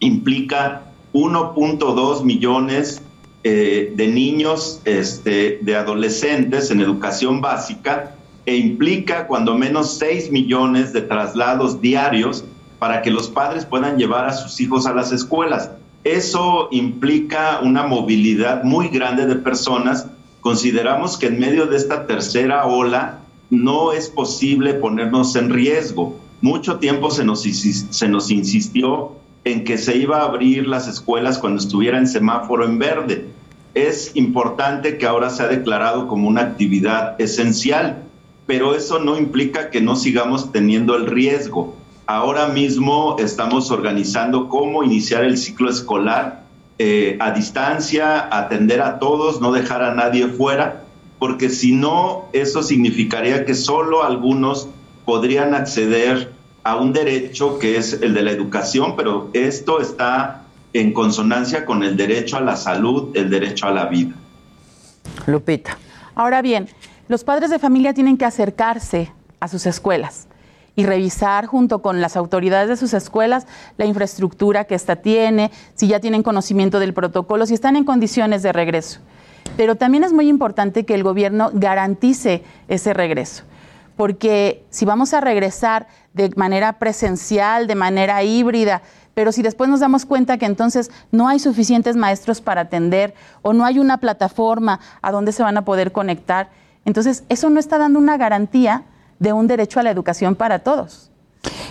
implica 1.2 millones eh, de niños, este, de adolescentes en educación básica e implica cuando menos 6 millones de traslados diarios para que los padres puedan llevar a sus hijos a las escuelas. Eso implica una movilidad muy grande de personas. Consideramos que en medio de esta tercera ola no es posible ponernos en riesgo. Mucho tiempo se nos, se nos insistió en que se iba a abrir las escuelas cuando estuviera en semáforo en verde. Es importante que ahora se ha declarado como una actividad esencial, pero eso no implica que no sigamos teniendo el riesgo. Ahora mismo estamos organizando cómo iniciar el ciclo escolar eh, a distancia, atender a todos, no dejar a nadie fuera, porque si no, eso significaría que solo algunos podrían acceder a un derecho que es el de la educación, pero esto está en consonancia con el derecho a la salud, el derecho a la vida. Lupita. Ahora bien, los padres de familia tienen que acercarse a sus escuelas y revisar junto con las autoridades de sus escuelas la infraestructura que ésta tiene, si ya tienen conocimiento del protocolo, si están en condiciones de regreso. Pero también es muy importante que el gobierno garantice ese regreso porque si vamos a regresar de manera presencial, de manera híbrida, pero si después nos damos cuenta que entonces no hay suficientes maestros para atender o no hay una plataforma a donde se van a poder conectar, entonces eso no está dando una garantía de un derecho a la educación para todos.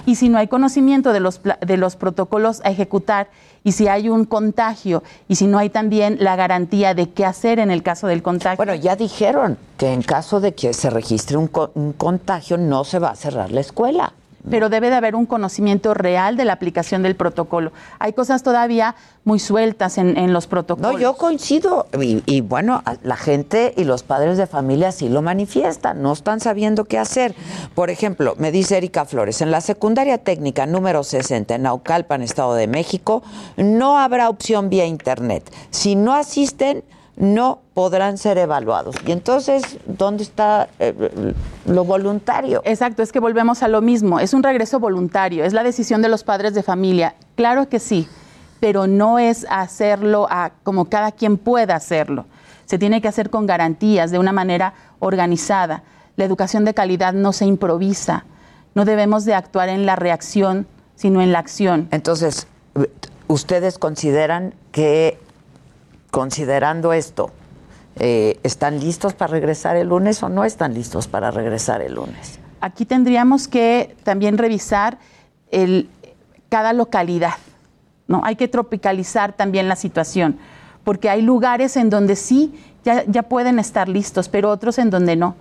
Y si no hay conocimiento de los, de los protocolos a ejecutar y si hay un contagio y si no hay también la garantía de qué hacer en el caso del contagio. Bueno, ya dijeron que en caso de que se registre un, un contagio no se va a cerrar la escuela pero debe de haber un conocimiento real de la aplicación del protocolo. Hay cosas todavía muy sueltas en, los protocolos. No, yo coincido. Y, bueno, la gente y los padres de familia sí lo manifiestan, no están sabiendo qué hacer. Por ejemplo, me dice Erika Flores, en la secundaria técnica número 60 en Naucalpan, Estado de México, no habrá opción vía Internet. Si no asisten no podrán ser evaluados. Y entonces, ¿dónde está eh, lo voluntario? Exacto, es que volvemos a lo mismo. Es un regreso voluntario, es la decisión de los padres de familia. Claro que sí, pero no es hacerlo a, como cada quien pueda hacerlo. Se tiene que hacer con garantías, de una manera organizada. La educación de calidad no se improvisa. No debemos de actuar en la reacción, sino en la acción. Entonces, ¿ustedes consideran que considerando esto, eh, ¿están listos para regresar el lunes o no están listos para regresar el lunes? Aquí tendríamos que también revisar el, cada localidad. ¿no? Hay que tropicalizar también la situación, porque hay lugares en donde sí ya, ya pueden estar listos, pero otros en donde no.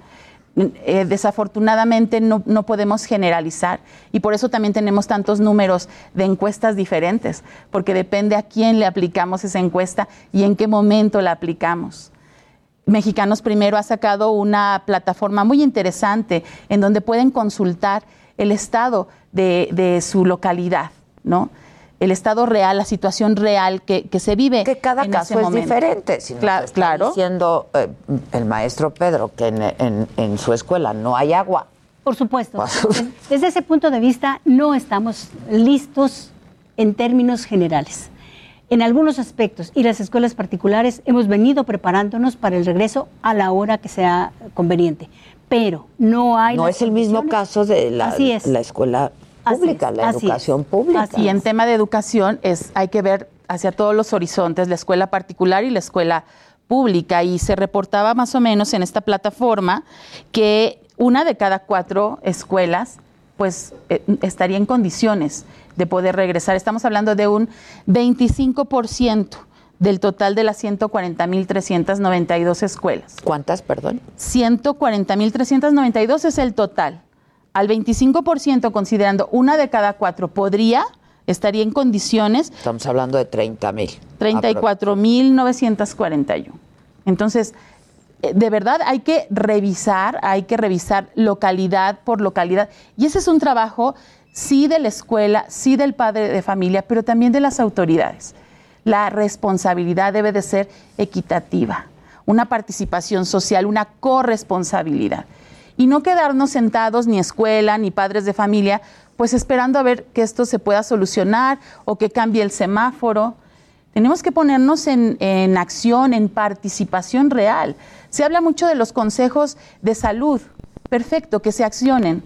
Eh, desafortunadamente no, no, podemos generalizar y por eso también tenemos tantos números de encuestas diferentes, porque depende a quién le aplicamos esa encuesta y en qué momento la aplicamos. Mexicanos Primero ha sacado una plataforma muy interesante en donde pueden consultar el estado de, de su localidad, ¿no? El estado real, la situación real que, se vive. Que cada caso es diferente. Si claro. diciendo eh, el maestro Pedro que en, su escuela no hay agua. Por supuesto. Desde ese punto de vista, no estamos listos en términos generales. En algunos aspectos y las escuelas particulares hemos venido preparándonos para el regreso a la hora que sea conveniente, pero no hay... No es el mismo caso de la, la escuela pública, la educación pública. Así, en tema de educación es, hay que ver hacia todos los horizontes, la escuela particular y la escuela pública. Y se reportaba más o menos en esta plataforma que una de cada cuatro escuelas pues eh, estaría en condiciones de poder regresar. Estamos hablando de un 25% del total de las 140.392 escuelas. ¿Cuántas, perdón? 140.392 es el total al 25%, considerando una de cada cuatro podría, estaría en condiciones. Estamos hablando de 30 mil. 34 mil 941. Entonces, eh, de verdad hay que revisar, hay que revisar localidad por localidad. Y ese es un trabajo, sí de la escuela, sí del padre de familia, pero también de las autoridades. La responsabilidad debe de ser equitativa. una participación social, una corresponsabilidad. Y no quedarnos sentados ni escuela ni padres de familia, pues esperando a ver que esto se pueda solucionar o que cambie el semáforo. Tenemos que ponernos en, en acción, en participación real. Se habla mucho de los consejos de salud. Perfecto, que se accionen.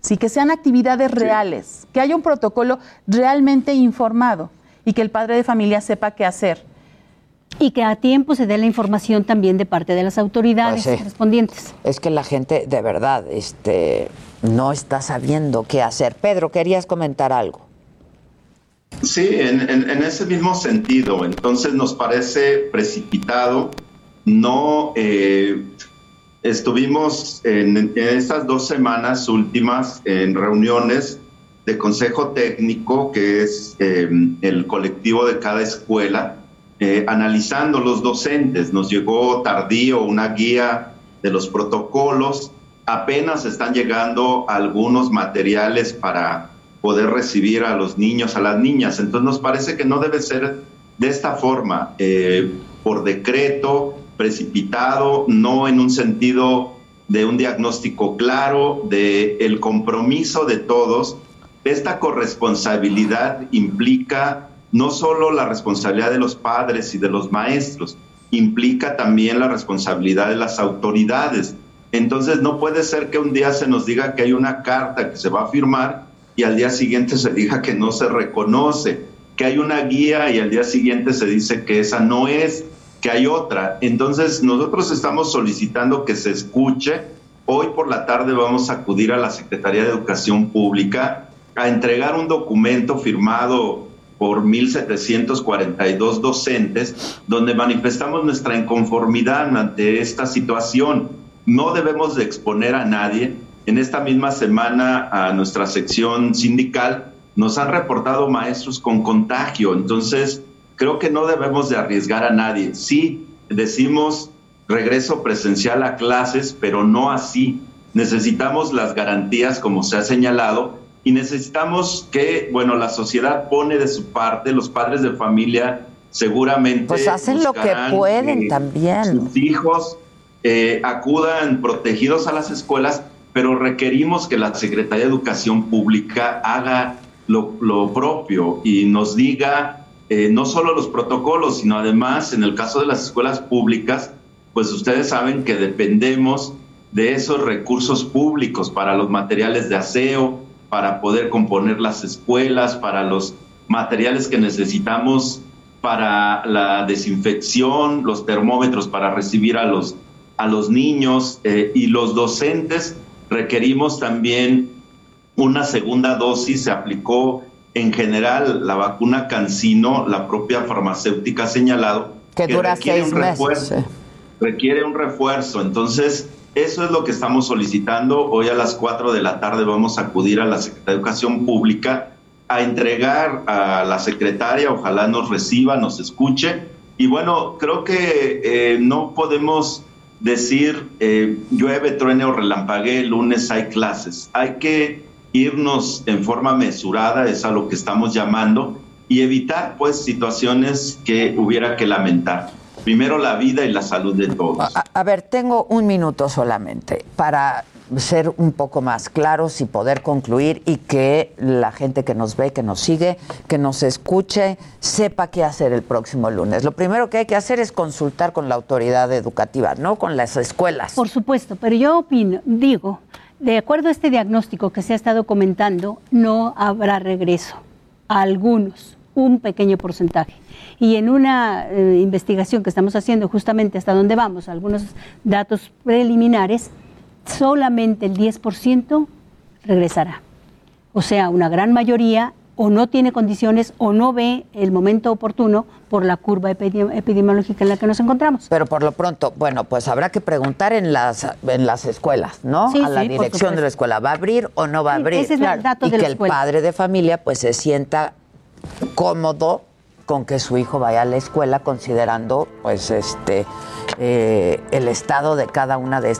Sí, que sean actividades reales, que haya un protocolo realmente informado y que el padre de familia sepa qué hacer. Y que a tiempo se dé la información también de parte de las autoridades Pues sí. correspondientes. Es que la gente de verdad este, no está sabiendo qué hacer. Pedro, querías comentar algo. Sí, en, en- en ese mismo sentido. Entonces nos parece precipitado. No eh, estuvimos en, en estas dos semanas últimas en reuniones de consejo técnico, que es eh, el colectivo de cada escuela, eh, analizando los docentes. Nos llegó tardío una guía de los protocolos. Apenas están llegando algunos materiales para poder recibir a los niños, a las niñas. Entonces nos parece que no debe ser de esta forma, eh, por decreto, precipitado, no en un sentido de un diagnóstico claro, de el compromiso de todos. Esta corresponsabilidad implica no solo la responsabilidad de los padres y de los maestros, implica también la responsabilidad de las autoridades. Entonces no puede ser que un día se nos diga que hay una carta que se va a firmar y al día siguiente se diga que no se reconoce, que hay una guía y al día siguiente se dice que esa no es, que hay otra. Entonces nosotros estamos solicitando que se escuche. Hoy por la tarde vamos a acudir a la Secretaría de Educación Pública a entregar un documento firmado por 1.742 docentes, donde manifestamos nuestra inconformidad ante esta situación. No debemos de exponer a nadie. En esta misma semana a nuestra sección sindical nos han reportado maestros con contagio, entonces creo que no debemos de arriesgar a nadie. Sí, decimos regreso presencial a clases, pero no así. Necesitamos las garantías, como se ha señalado, y necesitamos que, bueno, la sociedad pone de su parte, los padres de familia seguramente... Pues hacen lo que pueden también. Sus hijos eh, acudan protegidos a las escuelas, pero requerimos que la Secretaría de Educación Pública haga lo, lo propio y nos diga eh, no solo los protocolos, sino además, en el caso de las escuelas públicas, pues ustedes saben que dependemos de esos recursos públicos para los materiales de aseo, para poder componer las escuelas, para los materiales que necesitamos para la desinfección, los termómetros para recibir a los, a los niños eh, y los docentes requerimos también una segunda dosis, se aplicó en general la vacuna Cancino, la propia farmacéutica ha señalado Que dura requiere seis un refuerzo, requiere un refuerzo. Entonces, eso es lo que estamos solicitando. Hoy a las 4 de la tarde vamos a acudir a la Secretaría de Educación Pública a entregar a la secretaria, ojalá nos reciba, nos escuche. Y bueno, creo que eh, no podemos decir eh, llueve, truene o relampaguee, el lunes hay clases. Hay que irnos en forma mesurada, es a lo que estamos llamando, y evitar pues situaciones que hubiera que lamentar. Primero la vida y la salud de todos. A, a ver, tengo un minuto solamente para ser un poco más claros y poder concluir y que la gente que nos ve, que nos sigue, que nos escuche, sepa qué hacer el próximo lunes. Lo primero que hay que hacer es consultar con la autoridad educativa, no con las escuelas. Por supuesto, pero yo opino, digo, de acuerdo a este diagnóstico que se ha estado comentando, no habrá regreso a algunos, un pequeño porcentaje. Y en una eh, investigación que estamos haciendo justamente hasta dónde vamos, algunos datos preliminares, solamente el 10% regresará. O sea, una gran mayoría o no tiene condiciones o no ve el momento oportuno por la curva epidemi- epidemiológica en la que nos encontramos. Pero por lo pronto, bueno, pues habrá que preguntar en las en las escuelas, ¿no? Sí, a la sí, dirección de la escuela, ¿va a abrir o no va a Sí, abrir? ese es el dato y de que el padre de familia pues se sienta cómodo con que su hijo vaya a la escuela considerando pues este eh, el estado de cada una de,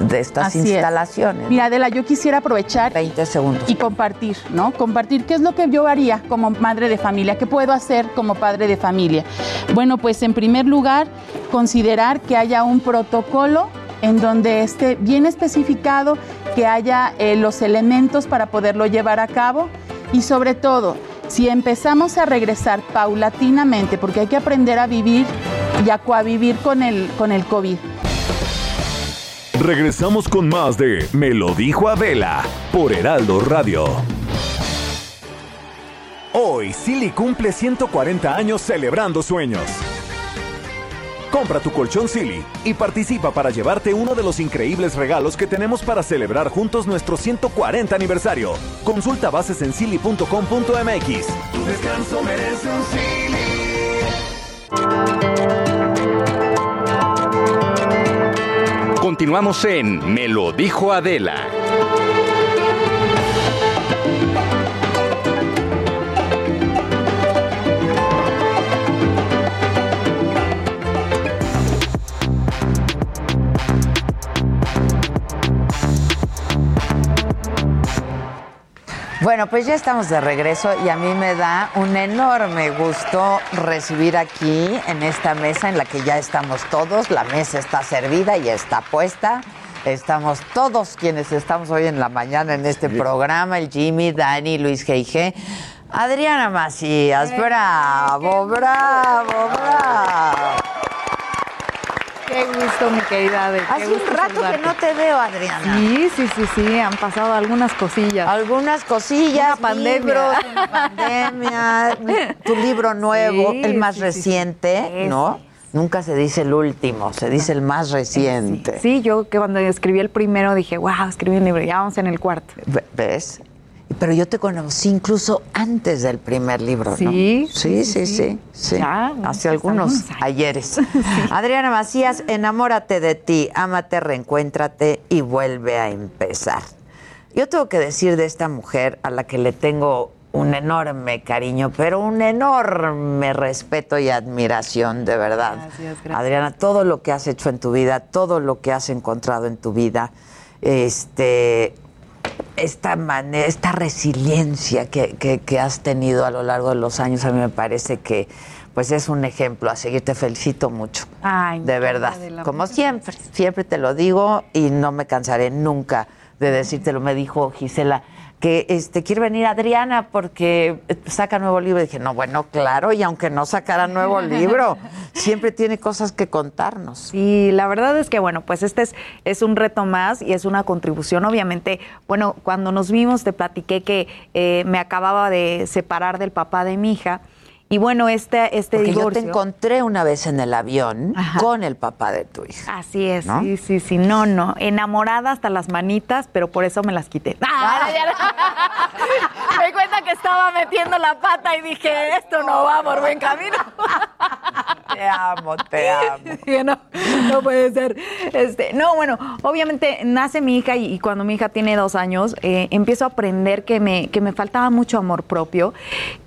de estas instalaciones. Mira, Adela, yo quisiera aprovechar 20 segundos. y compartir, ¿no? Compartir qué es lo que yo haría como madre de familia, qué puedo hacer como padre de familia. Bueno, pues en primer lugar, considerar que haya un protocolo en donde esté bien especificado, que haya eh, los elementos para poderlo llevar a cabo y sobre todo, si empezamos a regresar paulatinamente, porque hay que aprender a vivir y a coavivir con el, con el COVID. Regresamos con más de Me lo dijo Adela por Heraldo Radio. Hoy, Silly cumple 140 años celebrando sueños. Compra tu colchón Silly y participa para llevarte uno de los increíbles regalos que tenemos para celebrar juntos nuestro 140 aniversario. Consulta bases en silly.com.mx. Tu descanso merece un Silly. Continuamos en Me lo dijo Adela. Bueno, pues ya estamos de regreso y a mí me da un enorme gusto recibir aquí en esta mesa en la que ya estamos todos. La mesa está servida y está puesta. Estamos todos quienes estamos hoy en la mañana en este programa, el Jimmy, Dani, Luis G.I.G., Adriana Macías, bravo, bravo, bravo. Qué gusto, mi querida Adel. Hace un rato que no te veo, Adriana. Sí, sí, sí, sí, han pasado algunas cosillas. Algunas cosillas, pandemia. pandemia, tu libro nuevo, el más reciente, ¿no? Nunca se dice el último, se dice el más reciente. Sí, yo que cuando escribí el primero dije, wow, escribí un libro, ya vamos en el cuarto. ¿Ves? Pero yo te conocí incluso antes del primer libro, ¿no? Sí, sí, sí, sí. sí, Hace algunos ayeres. Adriana Macías, enamórate de ti, ámate, reencuéntrate y vuelve a empezar. Yo tengo que decir de esta mujer a la que le tengo un enorme cariño, pero un enorme respeto y admiración, de verdad. Gracias, gracias. Adriana, todo lo que has hecho en tu vida, todo lo que has encontrado en tu vida, este, esta manera, esta resiliencia que, que, has tenido a lo largo de los años, a mí me parece que pues es un ejemplo a seguir. Te felicito mucho. de verdad. Como siempre, siempre te lo digo y no me cansaré nunca de decírtelo. Me dijo Gisela, que este, quiere venir Adriana porque saca nuevo libro. Y dije, no, bueno, claro, y aunque no sacara nuevo libro, siempre tiene cosas que contarnos. Y la verdad es que, bueno, pues este es, es un reto más y es una contribución. Obviamente, bueno, cuando nos vimos te platiqué que eh, me acababa de separar del papá de mi hija. Y bueno, este, este Porque Yo te encontré una vez en el avión con el papá de tu hija. Así es, sí, sí, sí. No, no. Enamorada hasta las manitas, pero por eso me las quité. Ah, me cuenta que estaba metiendo la pata y dije, esto no va por buen camino. te amo, te amo. no, no puede ser. Este, no, bueno, obviamente nace mi hija y, cuando mi hija tiene dos años, eh, empiezo a aprender que me, que me faltaba mucho amor propio,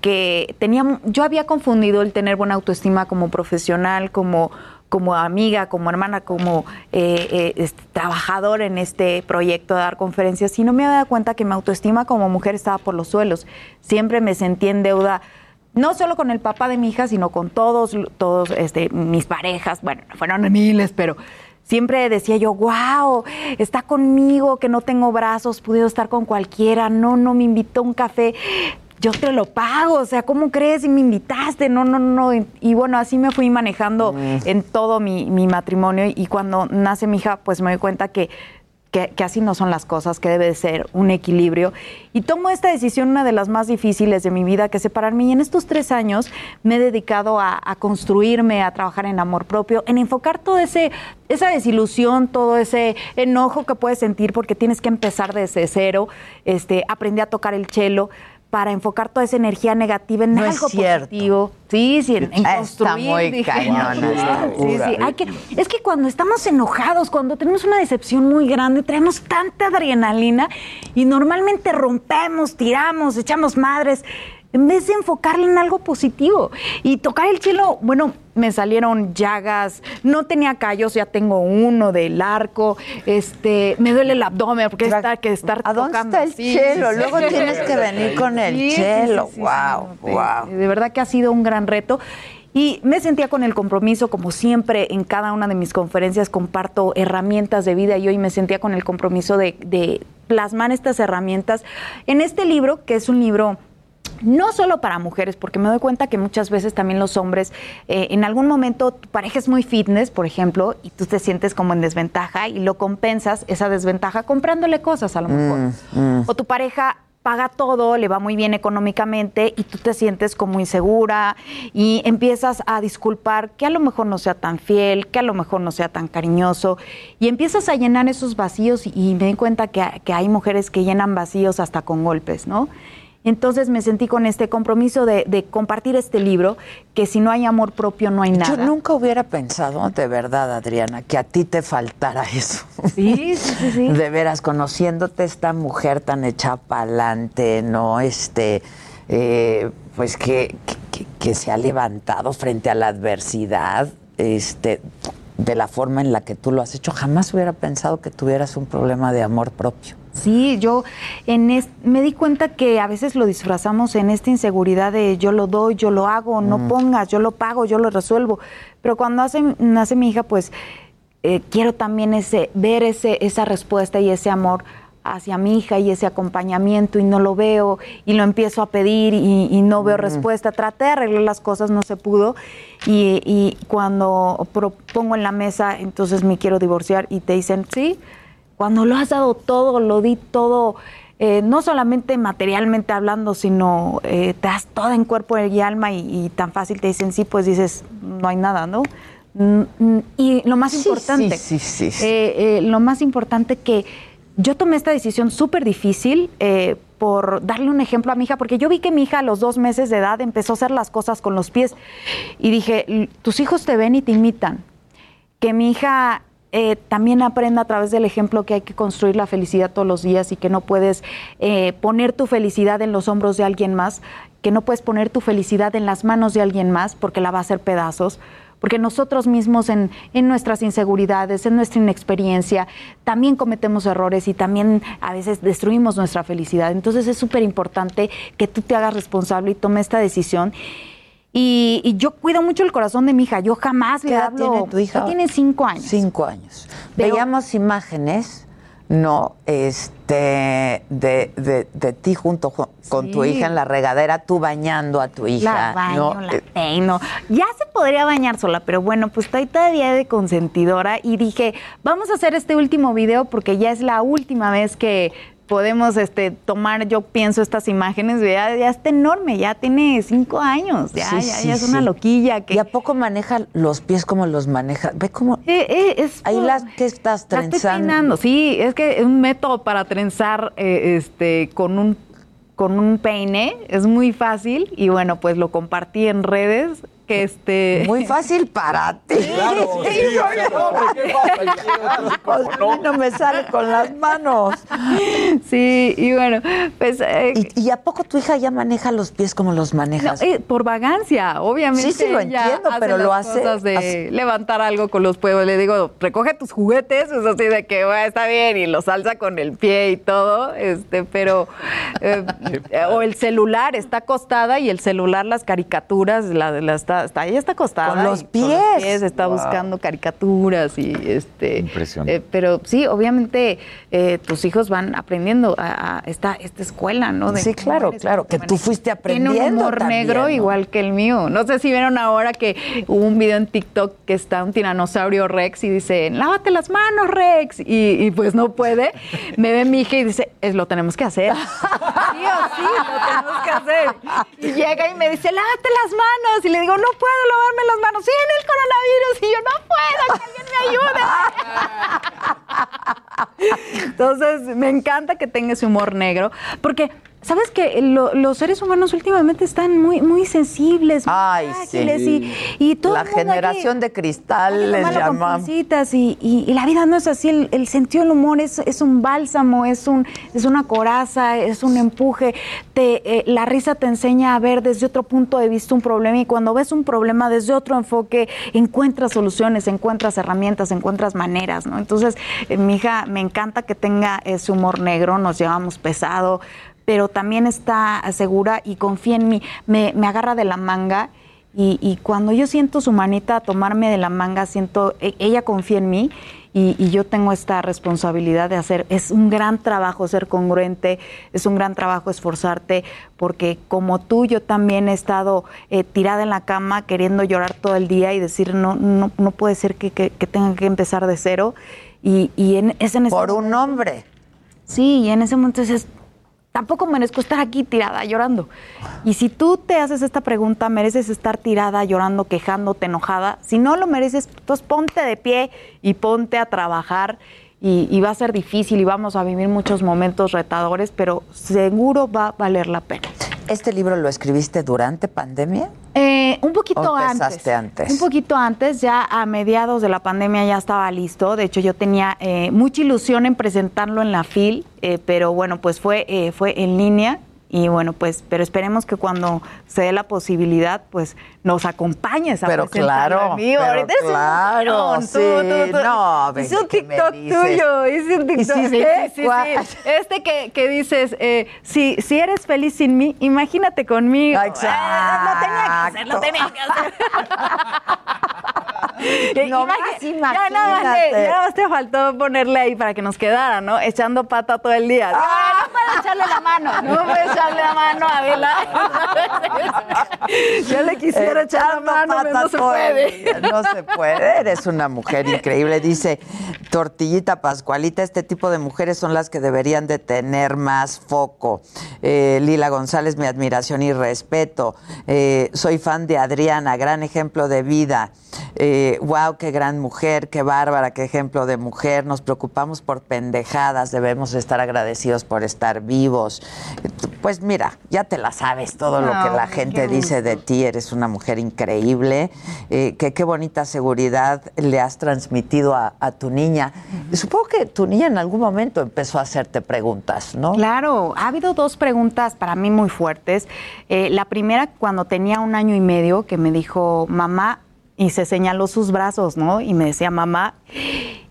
que tenía, yo había confundido el tener buena autoestima como profesional, como como amiga, como hermana, como eh, eh, trabajador en este proyecto de dar conferencias, y no me había dado cuenta que mi autoestima como mujer estaba por los suelos. Siempre me sentí en deuda no solo con el papá de mi hija, sino con todos, todos este, mis parejas, bueno, fueron miles, pero siempre decía yo, wow, está conmigo, que no tengo brazos, pude estar con cualquiera, no, no me invitó a un café, yo te lo pago, o sea, ¿cómo crees? Y me invitaste, no, no, no. Y, bueno, así me fui manejando mm. en todo mi, mi matrimonio y cuando nace mi hija, pues me doy cuenta que que, así no son las cosas, que debe de ser un equilibrio. Y tomo esta decisión, una de las más difíciles de mi vida, que es separarme. Y en estos tres años me he dedicado a, construirme, a trabajar en amor propio, en enfocar todo ese esa desilusión, todo ese enojo que puedes sentir porque tienes que empezar desde cero. Este, aprendí a tocar el cello para enfocar toda esa energía negativa en algo positivo. Sí, sí, en, construir. Está muy cañona Sí, sí. Hay que, es que cuando estamos enojados, cuando tenemos una decepción muy grande, traemos tanta adrenalina y normalmente rompemos, tiramos, echamos madres. En vez de enfocarle en algo positivo. Y tocar el cielo, bueno, me salieron llagas, no tenía callos, ya tengo uno del arco, este, me duele el abdomen porque está que estar ¿A dónde está el chelo? Luego tienes que venir con el chelo. wow, wow. De verdad que ha sido un gran reto. Y me sentía con el compromiso, como siempre en cada una de mis conferencias comparto herramientas de vida y hoy me sentía con el compromiso de, de plasmar estas herramientas en este libro, que es un libro no solo para mujeres, porque me doy cuenta que muchas veces también los hombres, eh, en algún momento tu pareja es muy fitness, por ejemplo, y tú te sientes como en desventaja y lo compensas esa desventaja comprándole cosas a lo mejor. Mm, mm. O tu pareja paga todo, le va muy bien económicamente y tú te sientes como insegura y empiezas a disculpar que a lo mejor no sea tan fiel, que a lo mejor no sea tan cariñoso y empiezas a llenar esos vacíos y me doy cuenta que, que hay mujeres que llenan vacíos hasta con golpes, ¿no? Entonces me sentí con este compromiso de, compartir este libro, que si no hay amor propio no hay nada. Yo nunca hubiera pensado, de verdad, Adriana, que a ti te faltara eso. Sí, sí, sí. De veras, conociéndote esta mujer tan hecha pa'lante, ¿no? Este, eh, pues que, que, que se ha levantado frente a la adversidad, este, de la forma en la que tú lo has hecho. Jamás hubiera pensado que tuvieras un problema de amor propio. Sí, yo en me di cuenta que a veces lo disfrazamos en esta inseguridad de yo lo doy, yo lo hago, no Mm. pongas, yo lo pago, yo lo resuelvo. Pero cuando hace, nace mi hija, pues eh, quiero también ese, ver ese, esa respuesta y ese amor hacia mi hija y ese acompañamiento y no lo veo y lo empiezo a pedir y, y no veo Mm. respuesta. Traté de arreglar las cosas, no se pudo y, y cuando propongo en la mesa, entonces me quiero divorciar y te dicen, sí, cuando lo has dado todo, lo di todo, eh, no solamente materialmente hablando, sino eh, te das todo en cuerpo y alma y, y tan fácil te dicen sí, pues dices, no hay nada, ¿no? Mm, mm, Y lo más Sí, importante, sí, sí, sí, sí. eh, eh, lo más importante que yo tomé esta decisión súper difícil eh, por darle un ejemplo a mi hija, porque yo vi que mi hija a los dos meses de edad empezó a hacer las cosas con los pies y dije, "L- tus hijos te ven y te imitan. Que mi hija eh, también aprenda a través del ejemplo que hay que construir la felicidad todos los días y que no puedes eh, poner tu felicidad en los hombros de alguien más, que no puedes poner tu felicidad en las manos de alguien más porque la va a hacer pedazos. Porque nosotros mismos en, en nuestras inseguridades, en nuestra inexperiencia, también cometemos errores y también a veces destruimos nuestra felicidad. Entonces es súper importante que tú te hagas responsable y tome esta decisión. Y, y yo cuido mucho el corazón de mi hija. Yo jamás le edad hablo. tiene tu hija Ya tiene cinco años. Cinco años. Pero- Veíamos imágenes, ¿no? Este, de, de, de ti junto con tu hija en la regadera, tú bañando a tu hija. La baño, ¿no? la Eh, peino. Ya se podría bañar sola, pero bueno, pues estoy todavía de consentidora y dije, vamos a hacer este último video porque ya es la última vez que podemos este, tomar, yo pienso, estas imágenes. Ya, ya está enorme, ya tiene cinco años, ya, Sí, ya, sí, ya es una loquilla. Que, ¿Y a poco maneja los pies como los maneja? Ve cómo. Eh, eh, es Ahí las que estás trenzando. sí, es que es un método para trenzar eh, este, con un con un peine, es muy fácil y bueno, pues lo compartí en redes que este Muy fácil para ti. Claro, sí, no, hombre, qué. Pues mí no me sale con las manos. Sí, y bueno, pues eh, ¿Y, y a poco tu hija ya maneja los pies como los no, manejas? eh, por vagancia, obviamente. Sí, sí, lo entiendo, pero lo hace- cosas de hace- levantar algo con los pueblos. Le digo, recoge tus juguetes, es así de que bueno, está bien y los alza con el pie y todo, este, pero eh, o el celular está acostada y el celular las caricaturas, la, la está, está, ella está acostada Con los y pies. está Wow. buscando caricaturas y este, Impresionante. eh, pero sí, obviamente eh, tus hijos van aprendiendo a, a esta esta escuela, ¿no? De Sí, claro, claro, que tú fuiste tiene aprendiendo un humor también, negro ¿no? igual que el mío. No sé si vieron ahora que hubo un video en TikTok que está un tiranosaurio Rex y dice, lávate las manos, Rex. Y, y pues no puede. Me ve mi hija y dice, es lo tenemos que hacer. sí o sí, lo tenemos que hacer. Y llega y me dice, lávate las manos. Y le digo, no puedo lavarme las manos. En el coronavirus. Y yo, no puedo, que alguien me ayude. Entonces, me encanta que tenga ese humor negro, porque sabes que los seres humanos últimamente están muy muy sensibles, muy Ay, ágiles sí. y, y todo La el mundo aquí- generación de cristal les cositas y, y- y la vida no es así, el, el sentido del humor es, es un bálsamo, es, un, es una coraza, es un empuje, te, eh, la risa te enseña a ver desde otro punto de vista un problema y cuando ves un problema desde otro enfoque encuentras soluciones, encuentras herramientas, encuentras maneras, ¿no? Entonces, eh, mi hija me encanta que tenga ese humor negro, nos llevamos pesado, pero también está segura y confía en mí, me, agarra de la manga y, cuando yo siento su manita tomarme de la manga, siento, e- ella confía en mí y, y yo tengo esta responsabilidad de hacer, es un gran trabajo ser congruente, es un gran trabajo esforzarte, porque como tú yo también he estado eh, tirada en la cama queriendo llorar todo el día y decir, no, no, no puede ser que, que, que tenga que empezar de cero. Y, y en, es en ese Por un hombre. Sí, y en ese momento dices, tampoco merezco estar aquí tirada llorando. Y si tú te haces esta pregunta, mereces estar tirada llorando, quejándote, enojada. Si no lo mereces, entonces ponte de pie y ponte a trabajar. Y, y va a ser difícil y vamos a vivir muchos momentos retadores, pero seguro va a valer la pena. ¿Este libro lo escribiste durante pandemia? Eh, un poquito ¿O antes. antes? Un poquito antes, ya a mediados de la pandemia ya estaba listo. De hecho, yo tenía eh, mucha ilusión en presentarlo en la FIL, eh, pero bueno, pues fue, eh, fue en línea. Y bueno, pues, pero esperemos que cuando se dé la posibilidad, pues nos acompañes a Pero claro, pero Ahorita es un claro, ticón, tú, sí, tú, tú. no, Hice un ¿qué me TikTok tuyo, hice un TikTok. ¿Hiciste Sí, sí, sí. Este que, que dices, eh, si, si eres feliz sin mí, imagínate conmigo. Exacto. Eh, lo tenía que hacer, lo tenía que hacer. No más, Ya nada, más te, imagínate. ya nada más te faltó ponerle ahí para que nos quedara, ¿no? Echando pata todo el día. Ah. no puedes echarle la mano. No puedes echarle la mano a Adela. Yo le quisiera echar la mano, pero no se puede. No se puede. Eres una mujer increíble. Dice Tortillita Pascualita, este tipo de mujeres son las que deberían de tener más foco. Eh, Lila González, mi admiración y respeto. Eh, soy fan de Adriana, gran ejemplo de vida. Eh, wow, qué gran mujer, qué bárbara, qué ejemplo de mujer. Nos preocupamos por pendejadas, debemos estar agradecidos por estar vivos. Pues mira, ya te la sabes todo lo que la qué gente dice de ti, eres una mujer increíble, eh, que qué bonita seguridad le has transmitido a, a tu niña. Supongo que tu niña en algún momento empezó a hacerte preguntas, ¿no? Claro, ha habido dos preguntas para mí muy fuertes. Eh, la primera, cuando tenía un año y medio, que me dijo, mamá, y se señaló sus brazos, ¿no? Y me decía, mamá.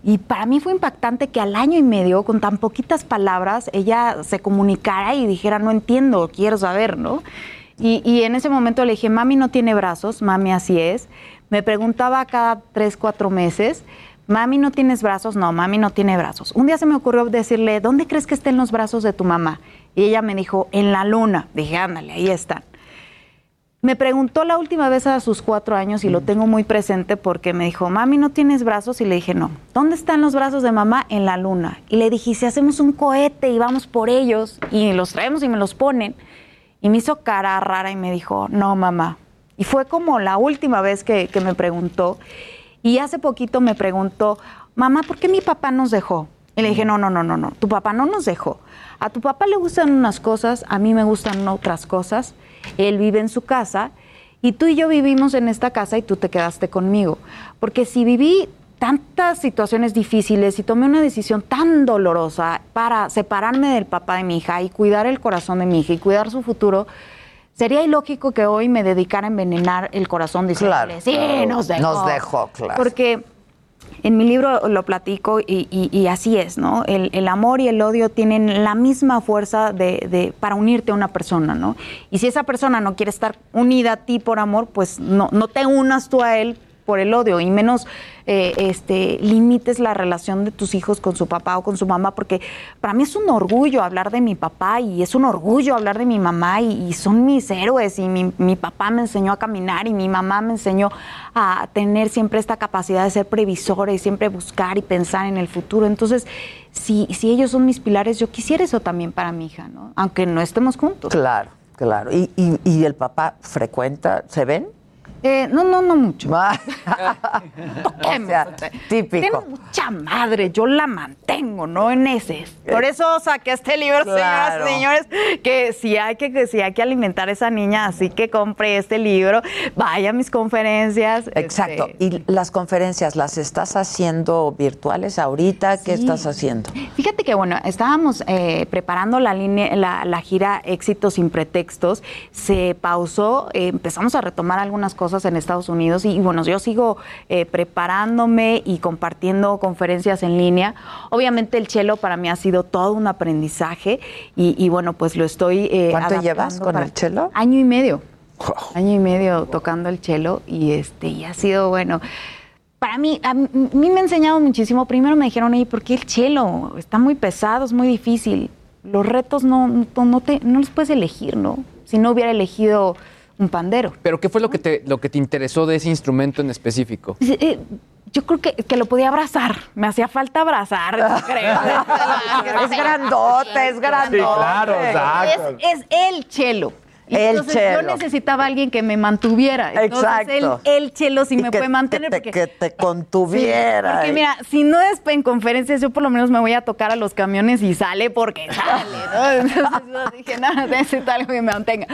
Y para mí fue impactante que al año y medio, con tan poquitas palabras, ella se comunicara y dijera, no entiendo, quiero saber, ¿no? Y, y en ese momento le dije, mami no tiene brazos, mami así es. Me preguntaba cada tres, cuatro meses, mami no tienes brazos, no, mami no tiene brazos. Un día se me ocurrió decirle, ¿dónde crees que estén los brazos de tu mamá? Y ella me dijo, en la luna. Dije, ándale, ahí están. Me preguntó la última vez a sus cuatro años y lo tengo muy presente porque me dijo, mami, ¿no tienes brazos? Y le dije, no. ¿Dónde están los brazos de mamá? En la luna. Y le dije, "¿Y si hacemos un cohete y vamos por ellos y los traemos y me los ponen. Y me hizo cara rara y me dijo, no, mamá. Y fue como la última vez que, que me preguntó. Y hace poquito me preguntó, mamá, ¿por qué mi papá nos dejó? Y le dije, no, no, no, no, no, tu papá no nos dejó. A tu papá le gustan unas cosas, a mí me gustan otras cosas. Él vive en su casa y tú y yo vivimos en esta casa y tú te quedaste conmigo. Porque si viví tantas situaciones difíciles y tomé una decisión tan dolorosa para separarme del papá de mi hija y cuidar el corazón de mi hija y cuidar su futuro, sería ilógico que hoy me dedicara a envenenar el corazón diciéndole, sí, nos dejó. Nos dejó, claro. Porque en mi libro lo platico y, así es, ¿no? El, el amor y el odio tienen la misma fuerza de, de- para unirte a una persona, ¿no? Y si esa persona no quiere estar unida a ti por amor, pues no, no te unas tú a él por el odio y menos eh, este, limites la relación de tus hijos con su papá o con su mamá, porque para mí es un orgullo hablar de mi papá y es un orgullo hablar de mi mamá y, y son mis héroes y mi, mi papá me enseñó a caminar y mi mamá me enseñó a tener siempre esta capacidad de ser previsora y siempre buscar y pensar en el futuro. Entonces, si, si ellos son mis pilares, yo quisiera eso también para mi hija, ¿no? Aunque no estemos juntos. Claro, claro. ¿Y, y, y el papá frecuenta, se ven? Eh, no, no, no mucho. o sea, típico. Tiene mucha madre, yo la mantengo, no en ese. Por eso saqué este libro, Claro. señoras y señores, que si hay que, que si hay que alimentar a esa niña, así que compre este libro, vaya a mis conferencias. Exacto. este, ¿Y las conferencias las estás haciendo virtuales ahorita? ¿Qué Sí. estás haciendo? Fíjate que, bueno, estábamos eh, preparando la, línea, la, la gira Éxitos sin pretextos. Se pausó, eh, empezamos a retomar algunas cosas en Estados Unidos y, bueno, yo sigo eh, preparándome y compartiendo conferencias en línea. Obviamente el chelo para mí ha sido todo un aprendizaje y, y, bueno, pues lo estoy... eh, ¿Cuánto llevas con el chelo? Año y medio. Año y medio tocando el chelo y este y ha sido bueno. Para mí, a mí, me ha enseñado muchísimo. Primero me dijeron, oye, ¿por qué el chelo? Está muy pesado, es muy difícil. Los retos no, no te, no los puedes elegir, ¿no? Si no hubiera elegido un pandero. ¿Pero qué fue lo que te, lo que te interesó de ese instrumento en específico? Sí, eh, Yo creo que, que lo podía abrazar. Me hacía falta abrazar, creo. Es grandote, es grandote. Sí, claro, exacto. Es, es el chelo. Y El entonces chelo. yo necesitaba a alguien que me mantuviera. Entonces, Exacto. El, el chelo sí Y me que- puede mantener. que te- porque, que te contuviera. Sí, porque mira, si no es en conferencias, yo por lo menos me voy a tocar a los camiones y sale porque sale. ¿no? Entonces yo dije, no, necesito algo que me mantenga.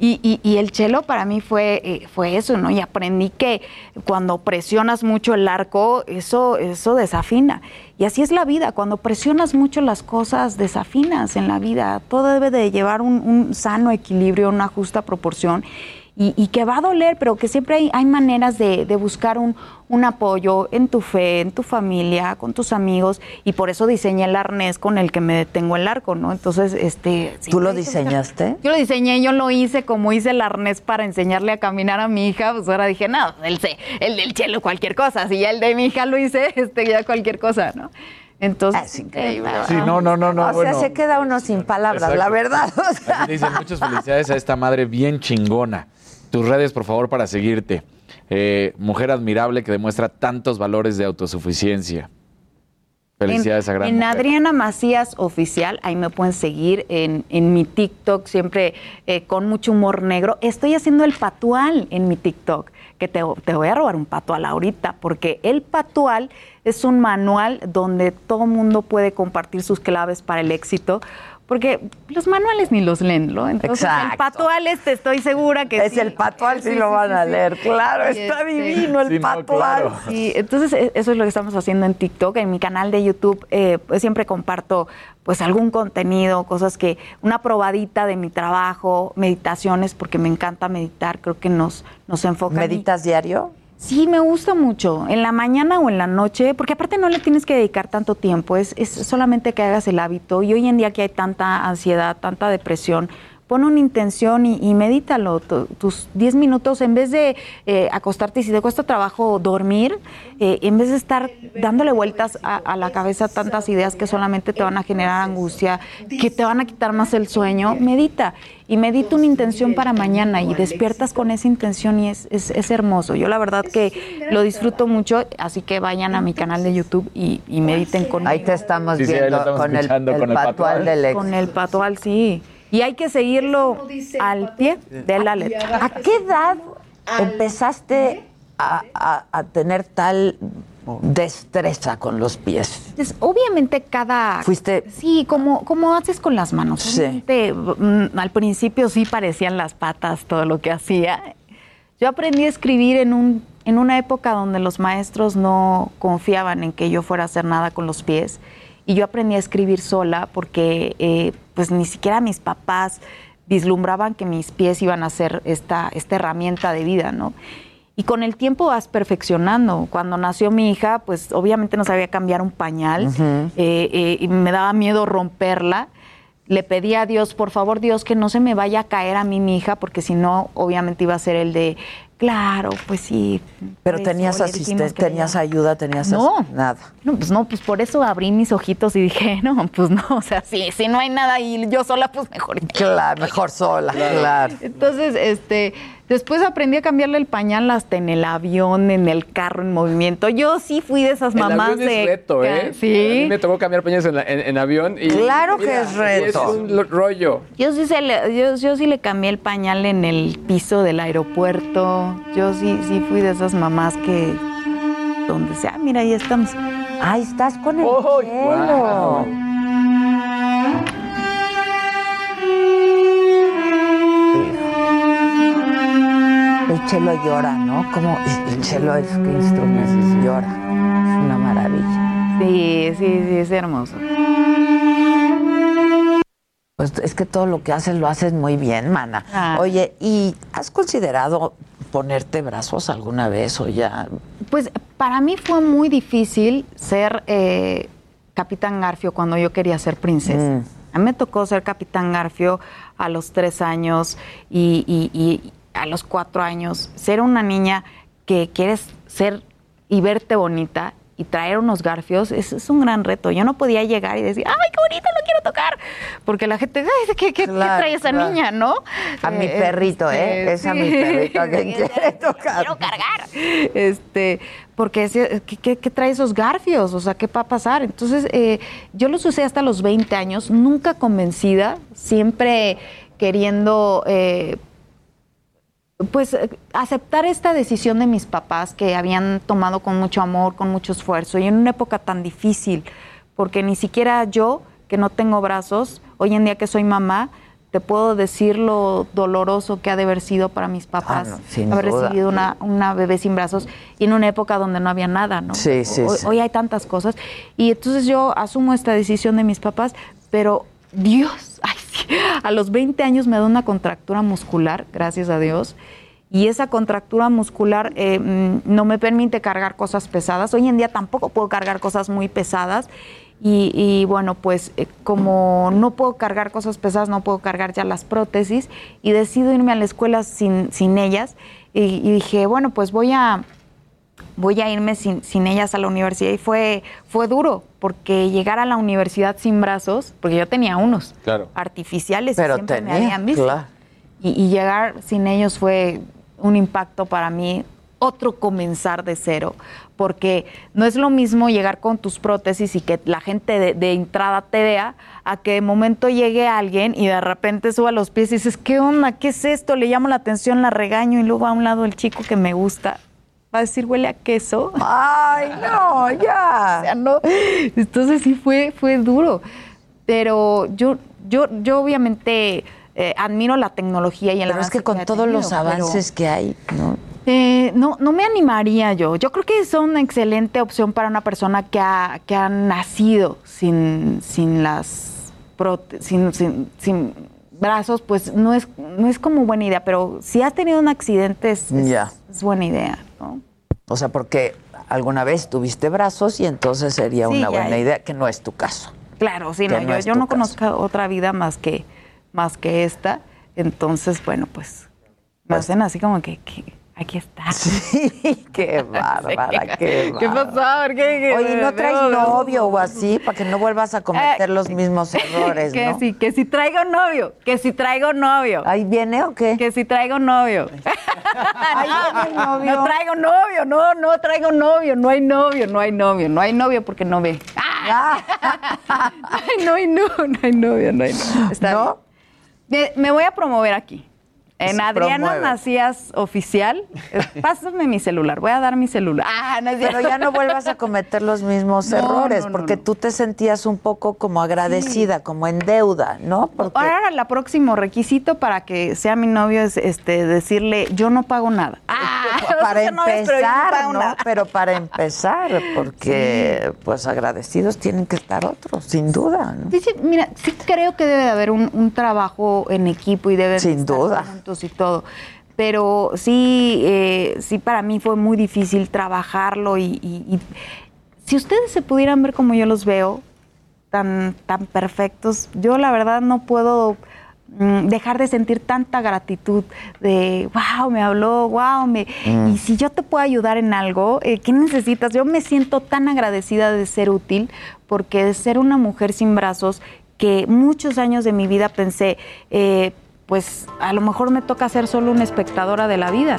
Y, y- y el chelo para mí fue, eh, fue eso, ¿no? Y aprendí que cuando presionas mucho el arco, eso, eso desafina. Y así es la vida, cuando presionas mucho las cosas, desafinas en la vida. Todo debe de llevar un, un sano equilibrio, una justa proporción. Y, y que va a doler, pero que siempre hay, hay maneras de, de buscar un, un apoyo en tu fe, en tu familia, con tus amigos. Y por eso diseñé el arnés con el que me detengo el arco, ¿no? Entonces, este... ¿Tú lo diseñaste? yo lo diseñé, yo lo hice como hice el arnés para enseñarle a caminar a mi hija, pues ahora dije, no, el, el del chelo cualquier cosa, si ya el de mi hija lo hice, este ya cualquier cosa, ¿no? Entonces, es increíble. Sí, no, no, no, no. o bueno. sea, se queda uno sin palabras, Exacto. la verdad. O sea, Aquí dicen muchas felicidades a esta madre bien chingona. Tus redes, por favor, para seguirte. Eh, mujer admirable que demuestra tantos valores de autosuficiencia. Felicidades en, a gran En mujer. Adriana Macías Oficial, ahí me pueden seguir en, en mi TikTok, siempre eh, con mucho humor negro. Estoy haciendo el patual en mi TikTok, que te, te voy a robar un patual ahorita, porque el patual es un manual donde todo mundo puede compartir sus claves para el éxito. Porque los manuales ni los leen, ¿no? Entonces, el Exacto. patual este estoy segura que Es sí. el patual, sí lo van a leer, claro, Y está este- divino el Sí, no, patual. claro. Sí, entonces e- eso es lo que estamos haciendo en TikTok. En mi canal de YouTube eh, pues siempre comparto pues algún contenido, cosas que, una probadita de mi trabajo, meditaciones, porque me encanta meditar, creo que nos, nos enfoca. en- ¿Meditas diario? Sí, me gusta mucho, en la mañana o en la noche, porque aparte no le tienes que dedicar tanto tiempo, es, es solamente que hagas el hábito. Y hoy en día que hay tanta ansiedad, tanta depresión, pon una intención y, y medítalo. Tu- tus 10 minutos, en vez de eh, acostarte, y si te cuesta trabajo dormir, eh, en vez de estar dándole vueltas a, a la cabeza tantas ideas que solamente te van a generar angustia, que te van a quitar más el sueño, medita. Y medita una intención para mañana y despiertas con esa intención y es, es, es hermoso. Yo la verdad que lo disfruto mucho, así que vayan a mi canal de YouTube y, y mediten conmigo. Ahí te estamos Sí, sí, viendo estamos con el, el con el patual patual. del ex. Con el patual, sí. Y hay que seguirlo al pie de la letra. ¿A qué edad empezaste a, a- a tener tal destreza con los pies? Pues, obviamente cada... Fuiste- Sí, como, como haces con las manos. Sí. Mm, al principio sí parecían las patas todo lo que hacía. Yo aprendí a escribir en, un, en una época donde los maestros no confiaban en que yo fuera a hacer nada con los pies. Y yo aprendí a escribir sola porque eh, pues ni siquiera mis papás vislumbraban que mis pies iban a ser esta, esta herramienta de vida, ¿no? Y con el tiempo vas perfeccionando. Cuando nació mi hija, pues obviamente no sabía cambiar un pañal eh, eh, y me daba miedo romperla. Le pedí a Dios, por favor, Dios, que no se me vaya a caer a mí mi hija, porque si no, obviamente iba a ser el de, claro, pues sí. Pero por tenías que tenías ya". ayuda, tenías No. nada. No, pues no, pues por eso abrí mis ojitos y dije, no, pues no, o sea, si, si no hay nada y yo sola, pues mejor. Claro, mejor sola, claro. Entonces, este, después aprendí a cambiarle el pañal hasta en el avión, en el carro, en movimiento. Yo sí fui de esas El mamás avión de. es reto, ¿eh? A mí me tocó cambiar pañales en, la- en- en avión. Y, Claro que es reto. Es un lo- rollo. Yo sí, se le- yo, yo sí le cambié el pañal en el piso del aeropuerto. yo sí, sí fui de esas mamás que donde sea, mira, ahí estamos. Ahí estás con el chelo. El chelo llora, ¿no? Como el chelo es que instrumento llora. Es una maravilla. Sí, sí, sí, es hermoso. Pues es que todo lo que haces lo haces muy bien, mana. Ah. Oye, ¿y has considerado ponerte brazos alguna vez o ya? Pues para mí fue muy difícil ser eh, Capitán Garfio cuando yo quería ser princesa. Mm. A mí me tocó ser Capitán Garfio a los tres años y, y- y a los cuatro años. Ser una niña que quieres ser y verte bonita y traer unos garfios es, es un gran reto. Yo no podía llegar y decir, ¡ay, qué bonito, lo quiero tocar! Porque la gente, "Ay, ¿qué, qué- trae esa claro. niña, no? A mi Eh, perrito, ¿eh? Es a mi perrito a quien quiere tocar. Quiero cargar. Este, porque ese- ¿qué, qué- qué trae esos garfios? O sea, ¿qué va a pasar? Entonces, eh, yo los usé hasta los 20 años, nunca convencida, siempre queriendo, eh, pues, eh, aceptar esta decisión de mis papás que habían tomado con mucho amor, con mucho esfuerzo, y en una época tan difícil, porque ni siquiera yo, que no tengo brazos, hoy en día que soy mamá, te puedo decir lo doloroso que ha de haber sido para mis papás Ah, no, sin haber duda. recibido una, una bebé sin brazos y en una época donde no había nada, ¿no? Sí, sí, hoy, sí. hoy hay tantas cosas. Y entonces yo asumo esta decisión de mis papás, pero Dios, ay, sí, a los 20 años me da una contractura muscular, gracias a Dios. Y esa contractura muscular eh, mm, no me permite cargar cosas pesadas. Hoy en día tampoco puedo cargar cosas muy pesadas. Y, bueno, pues eh, como no puedo cargar cosas pesadas, no puedo cargar ya las prótesis y decido irme a la escuela sin, sin ellas. Y dije, bueno, pues voy a, voy a irme sin, sin ellas a la universidad. Y fue, fue duro, porque llegar a la universidad sin brazos, porque yo tenía unos Claro. artificiales Pero y siempre me habían visto. claro. Y, y llegar sin ellos fue un impacto para mí, otro comenzar de cero, porque no es lo mismo llegar con tus prótesis y que la gente de, de entrada te vea, a que de momento llegue alguien y de repente suba los pies y dices, ¿qué onda? ¿Qué es esto? Le llamo la atención, la regaño y luego a un lado el chico que me gusta. Va a decir, huele a queso. Ay, no, ya. O sea, no. Entonces sí fue, fue duro. Pero yo, yo, yo obviamente eh, admiro la tecnología y el Pero es que con todos los pero, avances que hay, ¿no? eh, no, no me animaría yo. Yo creo que es una excelente opción para una persona que ha, que ha nacido sin, sin las sin, sin, sin brazos, pues no es, no es como buena idea. Pero si has tenido un accidente, es, es- buena idea, ¿no? O sea, porque alguna vez tuviste brazos y entonces sería Sí, una buena idea, que no es tu caso. Claro, sí, no, no yo, no caso. conozco otra vida más que, más que esta. Entonces, bueno, pues me hacen así como que, que aquí está. Sí, qué bárbara, qué ¿Qué pasó? ¿Qué, qué- Oye, ¿no traes novio o así para que no vuelvas a cometer los mismos errores, que no? si, que si traigo novio, que si traigo novio. ¿Ahí viene o qué? Que si traigo novio. Ahí viene el novio. No traigo novio, no, no traigo novio, no hay novio, no hay novio, no hay novio porque no ve. Ay, no hay no, no hay novio, no hay novio. Está ¿No? bien. Me, me voy a promover aquí. En Adriana promueve. Macías Oficial, eh, pásame mi celular, voy a dar mi celular. Ah, no Pero ya no vuelvas a cometer los mismos No, errores, no, porque tú te sentías un poco como agradecida, como en deuda, ¿no? Porque Ahora el próximo requisito para que sea mi novio es este decirle yo no pago nada. Ah, para empezar, ¿no? Pero para empezar, porque pues agradecidos tienen que estar otros, sin duda, ¿no? Sí, sí, mira, sí creo que debe de haber un, un trabajo en equipo y deben Sin estar duda. juntos y todo. Pero sí, eh, sí para mí fue muy difícil trabajarlo y, y- y si ustedes se pudieran ver como yo los veo, tan, tan perfectos, yo la verdad no puedo mm, dejar de sentir tanta gratitud de, wow, me habló, wow, me... Mm. Y si yo te puedo ayudar en algo, eh, ¿qué necesitas? Yo me siento tan agradecida de ser útil, porque de ser una mujer sin brazos, que muchos años de mi vida pensé, eh, pues a lo mejor me toca ser solo una espectadora de la vida.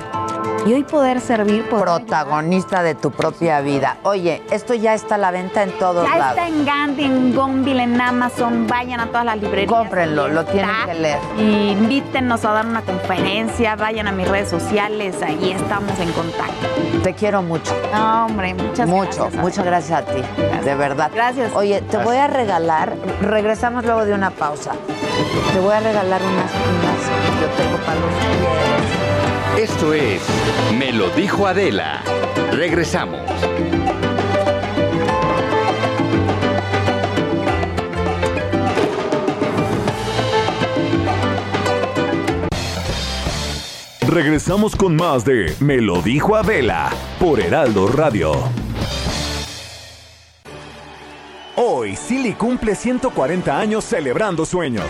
y hoy poder servir, poder Protagonista de tu propia vida. Oye, esto ya está a la venta en todos ya lados. está en Gandhi, en Gonville, en Amazon. Vayan a todas las librerías. Cómprenlo, lo tienen que leer. Y invítenos a dar una conferencia. Vayan a mis redes sociales. Ahí estamos en contacto. Te quiero mucho. No, hombre, muchas Mucho, gracias. muchas gracias a ti, de verdad. Gracias. Oye, te voy a regalar, regresamos luego de una pausa. Te voy a regalar unas, unas que yo tengo para los pies. Esto es Me lo dijo Adela. Regresamos. Regresamos con más de Me lo dijo Adela por Heraldo Radio. Hoy Silly cumple 140 años celebrando sueños.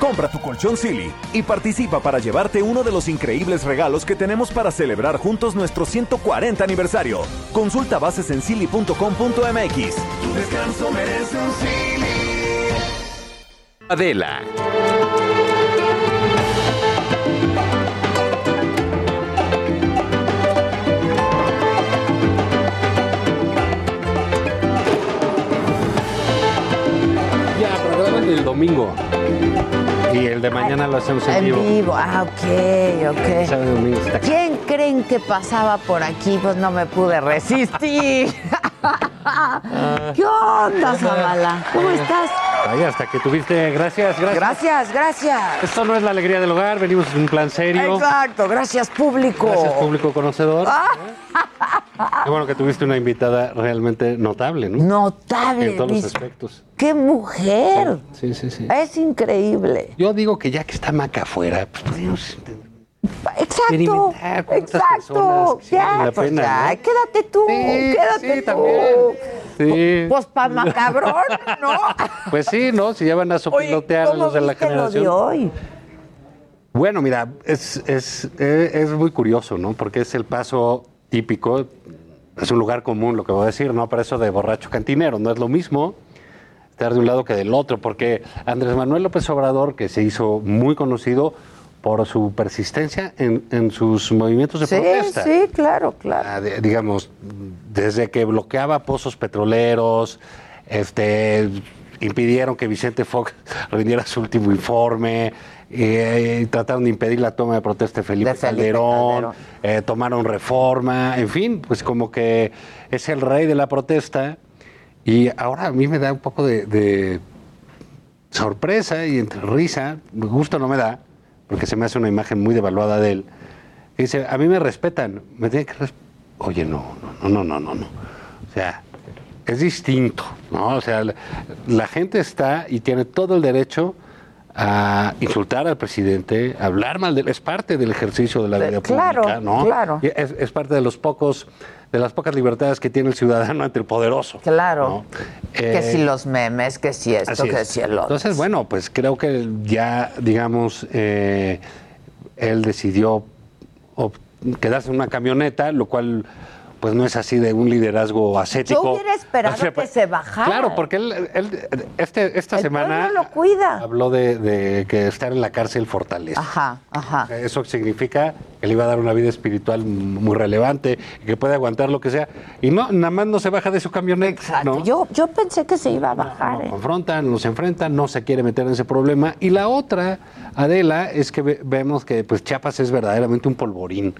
Compra tu colchón Silly y participa para llevarte uno de los increíbles regalos que tenemos para celebrar juntos nuestro 140 aniversario. Consulta bases en silly.com.mx. Tu descanso merece un Silly. Adela. Ya, pero graban el domingo. Y el de mañana lo hacemos en, En vivo. vivo, ah, ok, ok. ¿Quién creen que pasaba por aquí? Pues no me pude resistir. ¿Qué onda, Zavala? ¿Cómo estás? Vaya, hasta que tuviste. Gracias, gracias. Gracias, gracias. Esto no es la alegría del hogar, venimos en un plan serio. Exacto, gracias público. Gracias, público conocedor. Ah. Qué bueno que tuviste una invitada realmente notable, ¿no? Notable. En todos los aspectos. ¡Qué mujer! Sí, sí, sí. Es increíble. Yo digo que ya que está Maca afuera, pues podríamos Exacto. Exacto. sí Ya, la pues pena, ya, ¿no? quédate tú, quédate sí, tú. también. Sí. Pues pa' macabrón, ¿no? Pues sí, ¿no? Si ya van a sopilotear a ¿Cómo los de la viste lo generación. de hoy? Bueno, mira, es, es, eh, es muy curioso, ¿no? Porque es el paso típico, es un lugar común lo que voy a decir, ¿no? Para eso de borracho cantinero, no es lo mismo estar de un lado que del otro, porque Andrés Manuel López Obrador, que se hizo muy conocido por su persistencia en, en sus movimientos de Sí, protesta. sí, claro, claro. Ah, de- digamos, desde que bloqueaba pozos petroleros, este, impidieron que Vicente Fox rindiera su último informe, eh, trataron de impedir la toma de protesta de Felipe, De Felipe Calderón, Calderón. eh, tomaron reforma, en fin, pues como que es el rey de la protesta. Y ahora a mí me da un poco de, de sorpresa y entre risa, gusto no me da, porque se me hace una imagen muy devaluada de él. dice, a mí me respetan, me tienen que Oye, no, no, no, no, no, no. O sea, es distinto, ¿no? O sea, la, la gente está y tiene todo el derecho a insultar al presidente, a hablar mal de él. Es parte del ejercicio de la vida claro, pública, ¿no? claro. Es, es parte de los pocos, de las pocas libertades que tiene el ciudadano ante el poderoso. Claro. Eh, que si los memes, que si esto, que es. si el otro. Entonces, bueno, pues creo que ya, digamos, eh, él decidió quedarse en una camioneta, lo cual pues no es así de un liderazgo ascético. Yo hubiera esperado O sea, que se bajara. Claro, porque él, él, este, esta El semana lo cuida. habló de, de que estar en la cárcel fortaleza. Ajá, ajá. Eso significa que le iba a dar una vida espiritual muy relevante, y que puede aguantar lo que sea. Y no, nada más no se baja de su camioneta. ¿no? Yo, yo pensé que se iba a bajar. ¿eh? confrontan, nos enfrentan, no se quiere meter en ese problema. Y la otra, Adela, es que ve- vemos que pues Chiapas es verdaderamente un polvorín,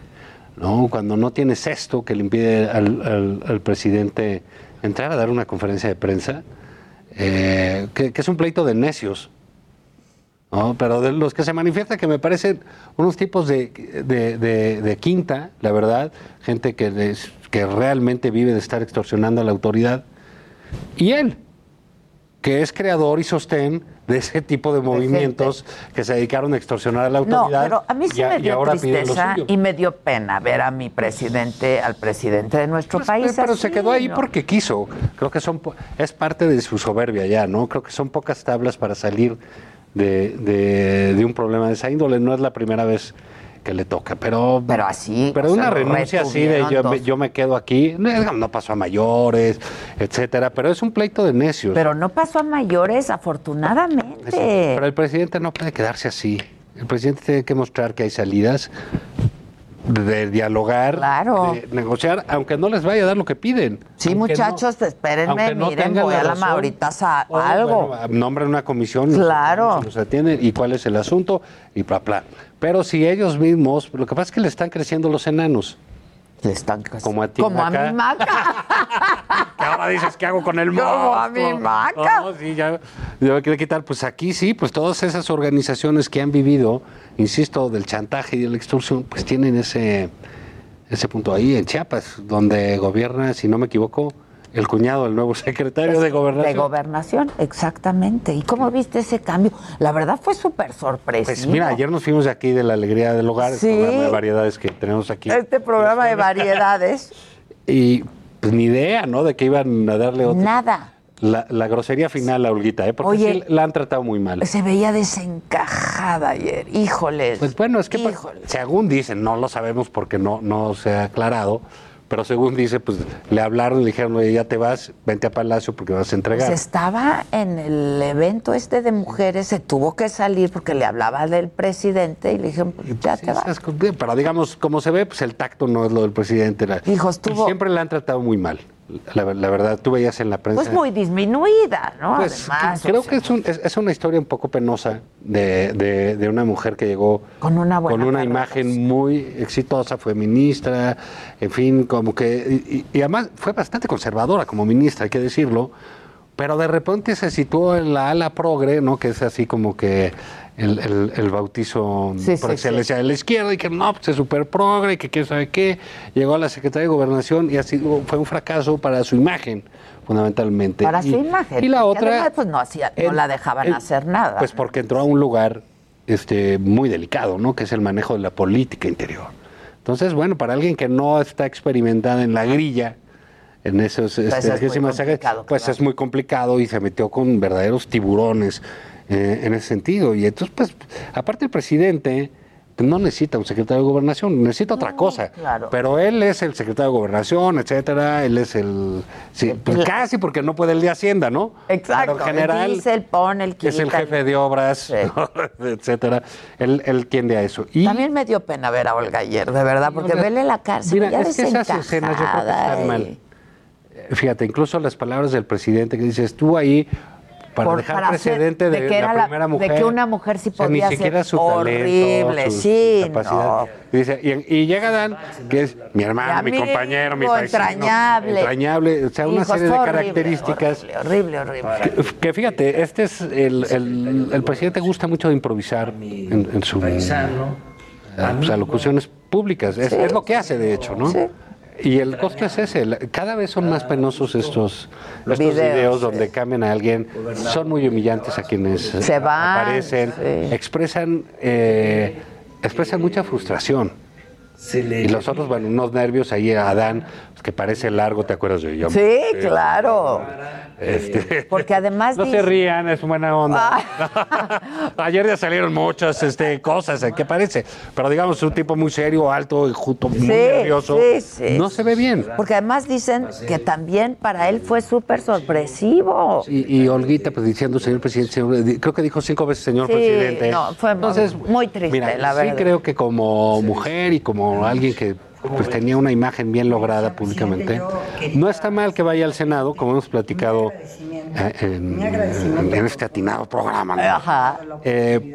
¿no? Cuando no tienes esto que le impide al, presidente entrar a dar una conferencia de prensa, eh, que, es un pleito de necios. Pero de los que se manifiesta que me parecen unos tipos de, de- quinta, la verdad, gente que, que realmente vive de estar extorsionando a la autoridad. Y él, que es creador y sostén de ese tipo de movimientos que se dedicaron a extorsionar a la No, autoridad. pero a mí sí y me dio tristeza y me dio pena ver a mi presidente, al presidente de nuestro país. Pues, Pero así, se quedó ahí ¿no? porque quiso. Creo que son es parte de su soberbia ya, ¿no? Creo que son pocas tablas para salir de, de- de un problema de esa índole. No es la primera vez que le toca, pero pero así, pero una renuncia así de yo yo me quedo aquí no, no pasó a mayores etcétera pero es un pleito de necios Pero no pasó a mayores, afortunadamente. pero el presidente no puede quedarse así el presidente tiene que mostrar que hay salidas de dialogar, Claro. de negociar, aunque no les vaya a dar lo que piden. Sí, Aunque no- muchachos, espérenme, no miren, voy a la razón. ahorita sa- O, algo. bueno, nombran una comisión, Claro. se los atienden y cuál es el asunto y bla, bla. Pero si ellos mismos, lo que pasa es que le están creciendo los enanos. Le están Como a ti, Como a mi maca. que ahora dices, ¿qué hago con el Como monstruo? a mi maca. No, sí, ya, ya me quiere quitar. Pues aquí sí, pues todas esas organizaciones que han vivido, insisto, del chantaje y de la extorsión, pues tienen ese, ese punto ahí en Chiapas, donde gobierna, si no me equivoco, el cuñado del nuevo secretario de gobernación. De gobernación, exactamente. ¿Y cómo viste ese cambio? La verdad fue súper sorpresivo. Pues mira, ayer nos fuimos de aquí de la alegría del hogar, Sí. el programa de variedades que tenemos aquí. Este programa de variedades, Y pues ni idea, ¿no? De que iban a darle otro. nada. La, la grosería final a Olguita, ¿eh? Porque Oye. sí la han tratado muy mal. Se veía desencajada ayer. Híjoles. Pues bueno, es que pues, según dicen, no lo sabemos porque no, no se ha aclarado, pero según dice, pues le hablaron y le dijeron, oye, ya te vas, vente a Palacio porque vas a entregar. Pues estaba en el evento este de mujeres, se tuvo que salir porque le hablaba del presidente y le dijeron, pues ya te vas. Pero digamos, como se ve, pues el tacto no es lo del presidente. Dijo, estuvo- Siempre la han tratado muy mal. La, la verdad, tú veías en la prensa. Pues muy disminuida, ¿no? Pues, Además. creo o sea, que es, un- es- es una historia un poco penosa de, de- de una mujer que llegó Con una buena con una imagen muy exitosa, fue ministra, en fin, como que... Y, y además fue bastante conservadora como ministra, hay que decirlo, pero de repente se situó en la ala progre, ¿no? Que es así como que el, el- el bautizo Sí, por sí, excelencia de la izquierda y que no, pues es súper progre, que quién sabe qué. Llegó a la Secretaría de Gobernación y sido, fue un fracaso para su imagen, fundamentalmente. Para Y- su imagen. Y la otra... además, pues no, hacía, no el- la dejaban hacer nada. Pues porque entró a un lugar este, muy delicado, ¿no? Que es el manejo de la política interior. Entonces, bueno, para alguien que no está experimentada en la grilla, en esos Pues este, es muy ese masaje, complicado, pues es muy complicado y se metió con verdaderos tiburones eh, en ese sentido. Y entonces, pues, aparte el presidente no necesita un secretario de gobernación, necesita otra cosa. claro. Pero él es el secretario de gobernación, etcétera, él es el... sí, pues casi porque no puede el de Hacienda, ¿no? Exacto. Pero en general... Dice, el pone, el Es el quita, jefe de obras, etcétera. Él, él tiende a eso. Y También me dio pena ver a Olga ayer, de verdad, porque vele la se mira, veía es que esas escenas yo creo que están mal. Fíjate, incluso las palabras del presidente que dice, estuvo ahí para por- dejar para hacer- precedente de, que era la primera mujer. de que una mujer sí O sea, podía ni siquiera su horrible, talento, su sí, capacidad. no. Y, dice, y, y llega Dan, que es mi hermano, Mi compañero, mi paisano, entrañable. entrañable, o sea, una Hijo, serie de horrible, características. Horrible, horrible. Que, que fíjate, este es el, el, el presidente gusta mucho de improvisar en, en su eh, pues, alocuciones públicas. Es, es lo que hace, de hecho, ¿no? Y el costo es ese. Cada vez son más penosos estos, estos Videos, videos, donde cambian a alguien. Son muy humillantes a quienes Se van, aparecen. sí. Expresan, eh, expresan mucha frustración. Y los otros, bueno, unos nervios ahí a Adán, pues, que parece largo, ¿te acuerdas de ella? Sí, claro. Este, Porque además no dice- se rían, es buena onda. Ayer ya salieron muchas este, cosas, ¿qué parece? Pero digamos, un tipo muy serio, alto, y justo, muy Sí, nervioso. sí, sí, no se ve bien. Porque además dicen que también para él fue súper sorpresivo. Y, y Olguita, pues diciendo, señor presidente, señor- creo que dijo cinco veces señor Sí, presidente. no, fue Entonces, muy triste, Mira, la sí verdad. creo que como mujer y como alguien que pues tenía una imagen bien lograda públicamente, no está mal que vaya al Senado, como hemos platicado eh, en, en- en este atinado programa. ¿no? Ajá. Eh,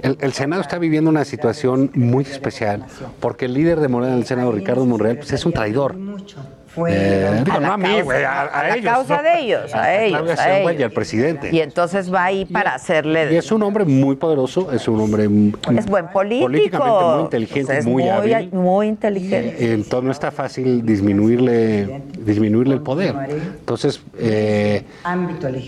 el, el Senado está viviendo una situación muy especial porque el líder de Morena del Senado, Ricardo Monreal, pues es un traidor. Eh, digo, A la no a mí, causa- güey, a, a a la ellos. causa ¿no? de ellos, a ellos, Claudia y al presidente. Y entonces va ahí para hacerle. Y es un hombre muy poderoso, es un hombre Es buen político. políticamente muy inteligente, Pues es muy hábil. Muy inteligente. Entonces no está fácil disminuirle, disminuirle el poder. Entonces, eh,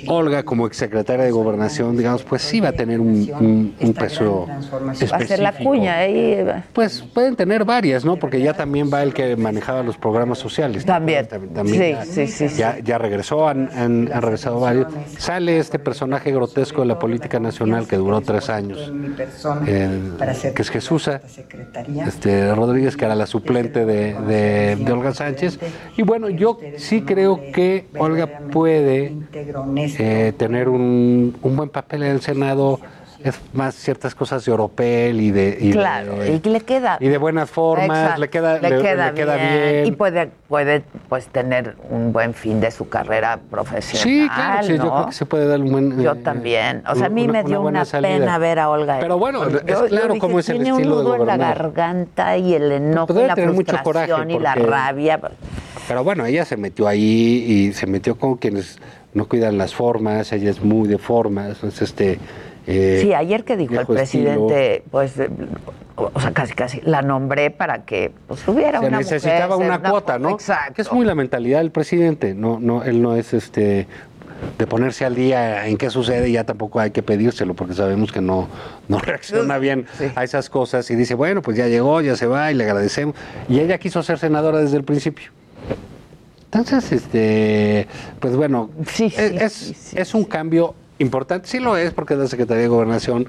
Olga, como exsecretaria de Gobernación, digamos, pues sí va a tener un, un- un peso Va a ser la específico. cuña ahí. Pues pueden tener varias, ¿no? Porque ya también va el que manejaba los programas sociales. También. También Sí, ya, sí, sí. Ya, ya regresó, han, han- han regresado varios. Sale este personaje grotesco de la política nacional que duró tres años, el- que es Jesús este, Rodríguez, que era la suplente de, de- de Olga Sánchez. Y bueno, yo sí creo que Olga puede eh, tener un, un buen papel en el Senado es más ciertas cosas de Oropel y de... Y claro, de, y le queda... Y de buenas formas, le queda, le, le, queda, le queda bien, bien. Y puede, puede pues tener un buen fin de su carrera profesional, Sí, claro, sí, ¿no? yo creo que se puede dar un buen... Yo eh, también. O sea, a mí una- me dio una, pena ver a Olga. Pero bueno, es claro cómo es el tiene estilo de un nudo en la garganta y el enojo Pues y la tener mucho frustración y la rabia. Pero bueno, ella se metió ahí y se metió con quienes no cuidan las formas, ella es muy de formas, entonces este... eh, Sí, ayer que dijo el presidente, pues, o sea, casi casi la nombré para que pues, tuviera se una necesitaba mujer, una cuota, ¿no? Exacto. Que es muy la mentalidad del presidente, no, no, él no es este de ponerse al día en qué sucede, ya tampoco hay que pedírselo, porque sabemos que no, no reacciona bien a esas cosas y dice, bueno, pues ya llegó, ya se va y le agradecemos. Y ella quiso ser senadora desde el principio. Entonces, este, pues bueno, es, es- es un cambio importante, sí lo es porque es la Secretaría de Gobernación,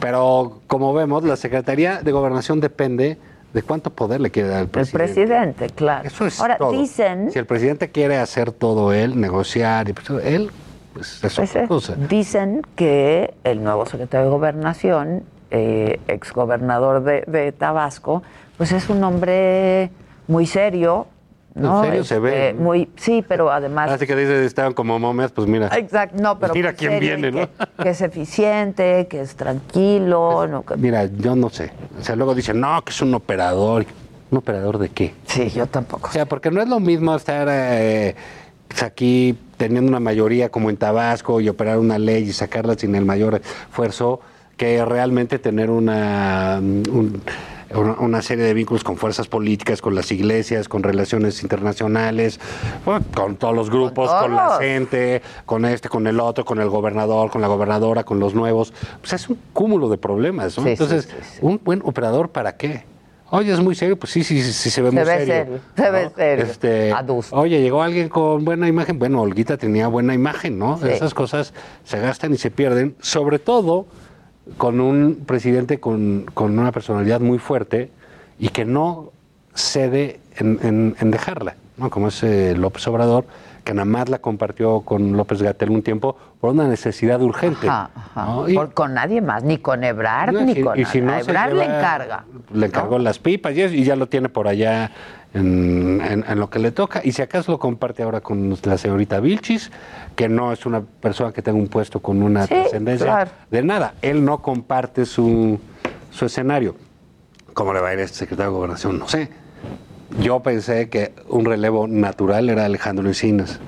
pero como vemos, la Secretaría de Gobernación depende de cuánto poder le quiere dar al El presidente. presidente, claro. Eso es Ahora, todo. dicen, Si el presidente quiere hacer todo él, negociar, y pues, él, pues es pues, eh, dicen que el nuevo secretario de Gobernación, eh, exgobernador de, de Tabasco, pues es un hombre muy serio, ¿no? En serio se ve, Este. Muy, sí, pero además Así que dice, estaban como momias, pues mira. Exacto, no, pero Mira muy quién serio viene, ¿no? que, que es eficiente, que es tranquilo, no, que- Mira, yo no sé. O sea, luego dicen, no, que es un operador. ¿Un operador de qué? Sí, yo tampoco. O sea, porque no es lo mismo estar eh, pues, aquí teniendo una mayoría como en Tabasco y operar una ley y sacarla sin el mayor esfuerzo que realmente tener una, un- una, serie de vínculos con fuerzas políticas, con las iglesias, con relaciones internacionales, con todos los grupos, con, la gente, con este, con el otro, con el gobernador, con la gobernadora, con los nuevos. Pues es un cúmulo de problemas, ¿no? Sí, sí, Entonces, un buen operador, ¿para qué? Oye, es muy serio, pues sí, sí, sí, sí se ve Se muy ve serio. serio, se ve serio. Este, oye, llegó alguien con buena imagen. Bueno, Olguita tenía buena imagen, ¿no? Sí. Esas cosas se gastan y se pierden, sobre todo con un presidente con, con una personalidad muy fuerte y que no cede en, en- en dejarla, ¿no? Como es eh, López Obrador, que nada más la compartió con López Gatel un tiempo por una necesidad urgente. Ajá, ajá. ¿no? Y- Por- con nadie más, ni con Ebrard, no, ni si- con y si no Ebrard le encarga. Le encargó las pipas y, es- y ya lo tiene por allá en, en- en lo que le toca. Y si acaso lo comparte ahora con la señorita Vilchis, que no es una persona que tenga un puesto con una Sí, trascendencia claro. de nada. Él no comparte su, su escenario. ¿Cómo le va a ir a este secretario de Gobernación? No sé. Yo pensé que un relevo natural era Alejandro Encinas.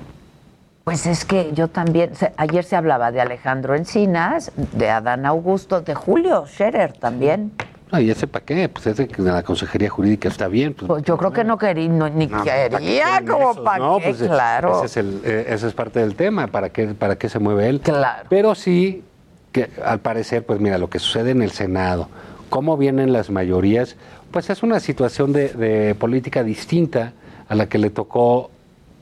Pues es que yo también, se- ayer se hablaba de Alejandro Encinas, de Adán Augusto, de Julio Scherer también. No, ¿y ese para qué? Pues ese de la Consejería Jurídica está bien. Pues, Pues yo creo que no quería, no, ni No, ¿para qué quería, como para No, qué, pues, claro. Ese es, el, eh, ese es parte del tema, ¿para qué, para qué se mueve él? Claro. Pero sí, que al parecer, pues mira, lo que sucede en el Senado, cómo vienen las mayorías, pues es una situación de, de política distinta a la que le tocó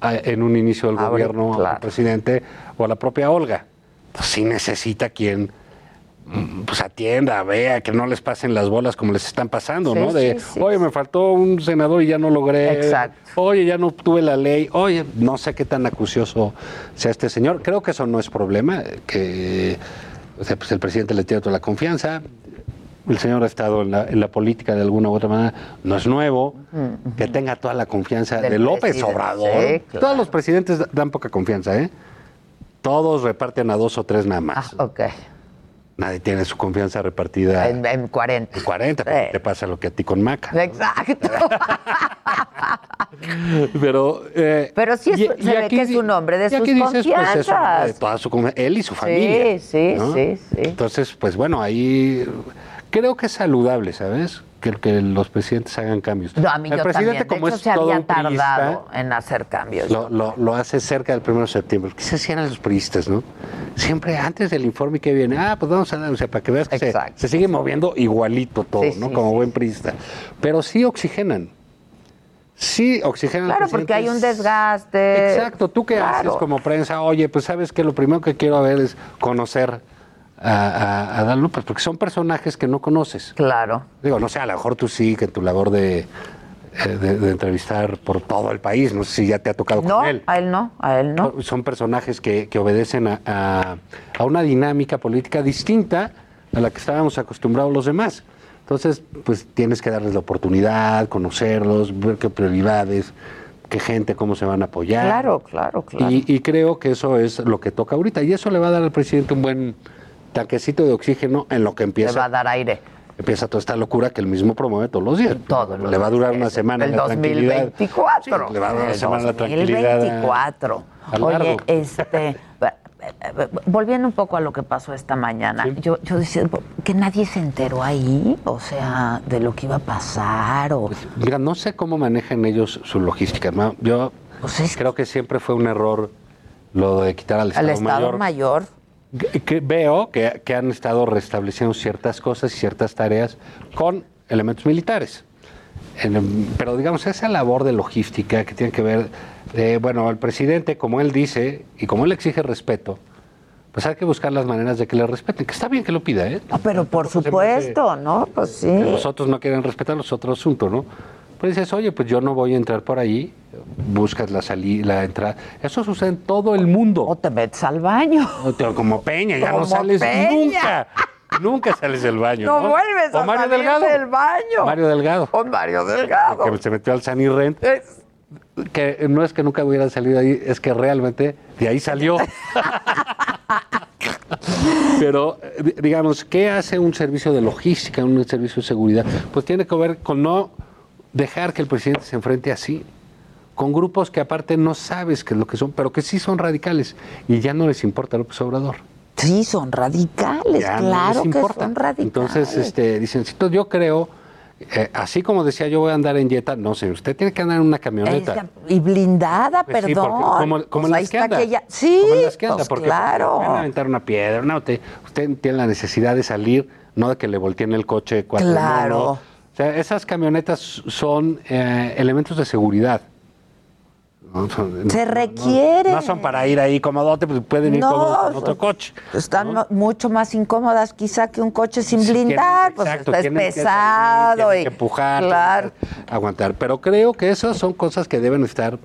a- en un inicio del gobierno claro. al presidente o a la propia Olga. Pues sí necesita quien pues atienda, vea, que no les pasen las bolas como les están pasando, Sí, ¿no? De, sí, sí, oye, me faltó un senador y ya no logré. Exacto. Oye, ya no tuve la ley. Oye, no sé qué tan acucioso sea este señor. Creo que eso no es problema, que o sea, pues el presidente le tiene toda la confianza. El señor ha estado en la, en la política de alguna u otra manera, no es nuevo, que tenga toda la confianza Del de López presidente, Obrador. claro. Todos los presidentes da- dan poca confianza, ¿eh? Todos reparten a dos o tres nada más. Ah, ok. Nadie tiene su confianza repartida En, en 40. en 40, porque te pasa lo que a ti con Maca. Exacto. Pero, eh, Pero sí es- y- se y ve aquí que es di- un hombre de y sus aquí dices, pues, es un hombre de confianzas. toda su él y su familia. sí, ¿no? sí, sí. Entonces, pues bueno, ahí creo que es saludable, ¿sabes? Que, que los presidentes hagan cambios. No, a mí el yo presidente, también. como de hecho, es se había priista, tardado en hacer cambios. lo, lo- lo hace cerca del 1 de septiembre. ¿Qué se hacían los priistas, no? Siempre antes del informe que viene, ah, pues vamos a dar, o sea, para que veas que se, se sigue moviendo igualito todo, Sí, ¿no? sí, Como sí, buen priista. Pero sí oxigenan. Sí, oxigenan. Claro, porque hay un desgaste. Exacto, tú qué Claro. haces como prensa, oye, pues sabes que lo primero que quiero ver es conocer a, a, Dan López, porque son personajes que no conoces. Claro. Digo, no sé, a lo mejor tú sí, que en tu labor de, eh, de, de entrevistar por todo el país, no sé si ya te ha tocado No, con él. a él no, a él no. Son personajes que, que obedecen a, a- a una dinámica política distinta a la que estábamos acostumbrados los demás. Entonces, pues tienes que darles la oportunidad, conocerlos, ver qué prioridades, qué gente, cómo se van a apoyar. Claro, claro, claro. Y, y creo que eso es lo que toca ahorita. Y eso le va a dar al presidente un buen tanquecito de oxígeno en lo que empieza. Le va a dar aire. Empieza toda esta locura que él mismo promueve todos los días. Todo. Le va a durar una semana El la tranquilidad. 2024. Sí, le va a dar una El semana la tranquilidad. 2024. al Oye, largo. este. Volviendo un poco a lo que pasó esta mañana, yo, yo decía que nadie se enteró ahí, o sea, de lo que iba a pasar, o Mira, no sé cómo manejan ellos su logística. ¿no? Yo creo que siempre fue un error lo de quitar al Estado, al Estado Mayor. Mayor. Que- veo que, que han estado restableciendo ciertas cosas y ciertas tareas con elementos militares. En- pero digamos, esa labor de logística que tiene que ver, de, bueno, al presidente, como él dice, y como él exige respeto, pues hay que buscar las maneras de que le respeten, que está bien que lo pida, ¿eh? No, pero por supuesto, ¿no? Pues sí. Que los otros no quieren respetarlo es otro asunto, ¿no? Pero dices, oye, pues yo no voy a entrar por ahí, buscas la salida, la entrada. Eso sucede en todo el mundo. O te metes al baño. como Peña, ya no sales Peña. nunca. Nunca sales del baño. No No, vuelves O a Mario salir Delgado. del baño. Mario Delgado. O Mario Delgado. Que se metió al Sunny Rent. Que no es que nunca hubiera salido ahí, es que realmente de ahí salió. Pero, di- digamos, ¿qué hace un servicio de logística, un servicio de seguridad? Pues tiene que ver con no dejar que el presidente se enfrente así, con grupos que aparte no sabes qué es lo que son, pero que sí son radicales y ya no les importa López Obrador. Sí, son radicales, Ya no claro que son radicales. Entonces, este, dicen, "Sí, yo creo, eh, así como decía yo voy a andar en Jetta, no sé, usted tiene que andar en una camioneta. Y blindada, Pues sí, perdón. porque como, como Pues las que anda. aquella- Sí, Como en las que anda, pues porque claro. van a aventar una piedra, no, te- usted tiene la necesidad de salir, no de que le volteen el coche cuatro Claro. no, no. O sea, esas camionetas son eh, elementos de seguridad. No son- Se no- requiere. No, son para ir ahí cómodote, pues pueden ir cómodos con otro son- coche. Están mucho más incómodas quizá que un coche sin blindar, tienen- pues exacto, está que pesado salir, tienen y que empujar, claro. que aguantar. Pero creo que esas son cosas que deben estar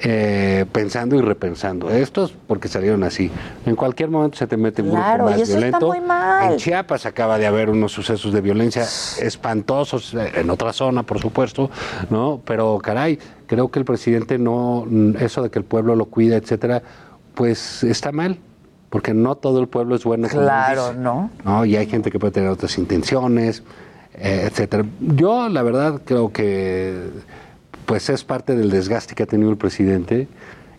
eh, pensando y repensando. Estos porque salieron así. En cualquier momento se te mete un Claro, grupo y más eso está violento. muy mal. En Chiapas acaba de haber unos sucesos de violencia espantosos, eh, en otra zona, por supuesto, ¿no? Pero caray, creo que el presidente no, mm, eso de que el pueblo lo cuida, etcétera, pues está mal. Porque no todo el pueblo es bueno. Claro. ¿no? ¿no? Y hay gente que puede tener otras intenciones, eh, etcétera. Yo, la verdad, creo que pues es parte del desgaste que ha tenido el presidente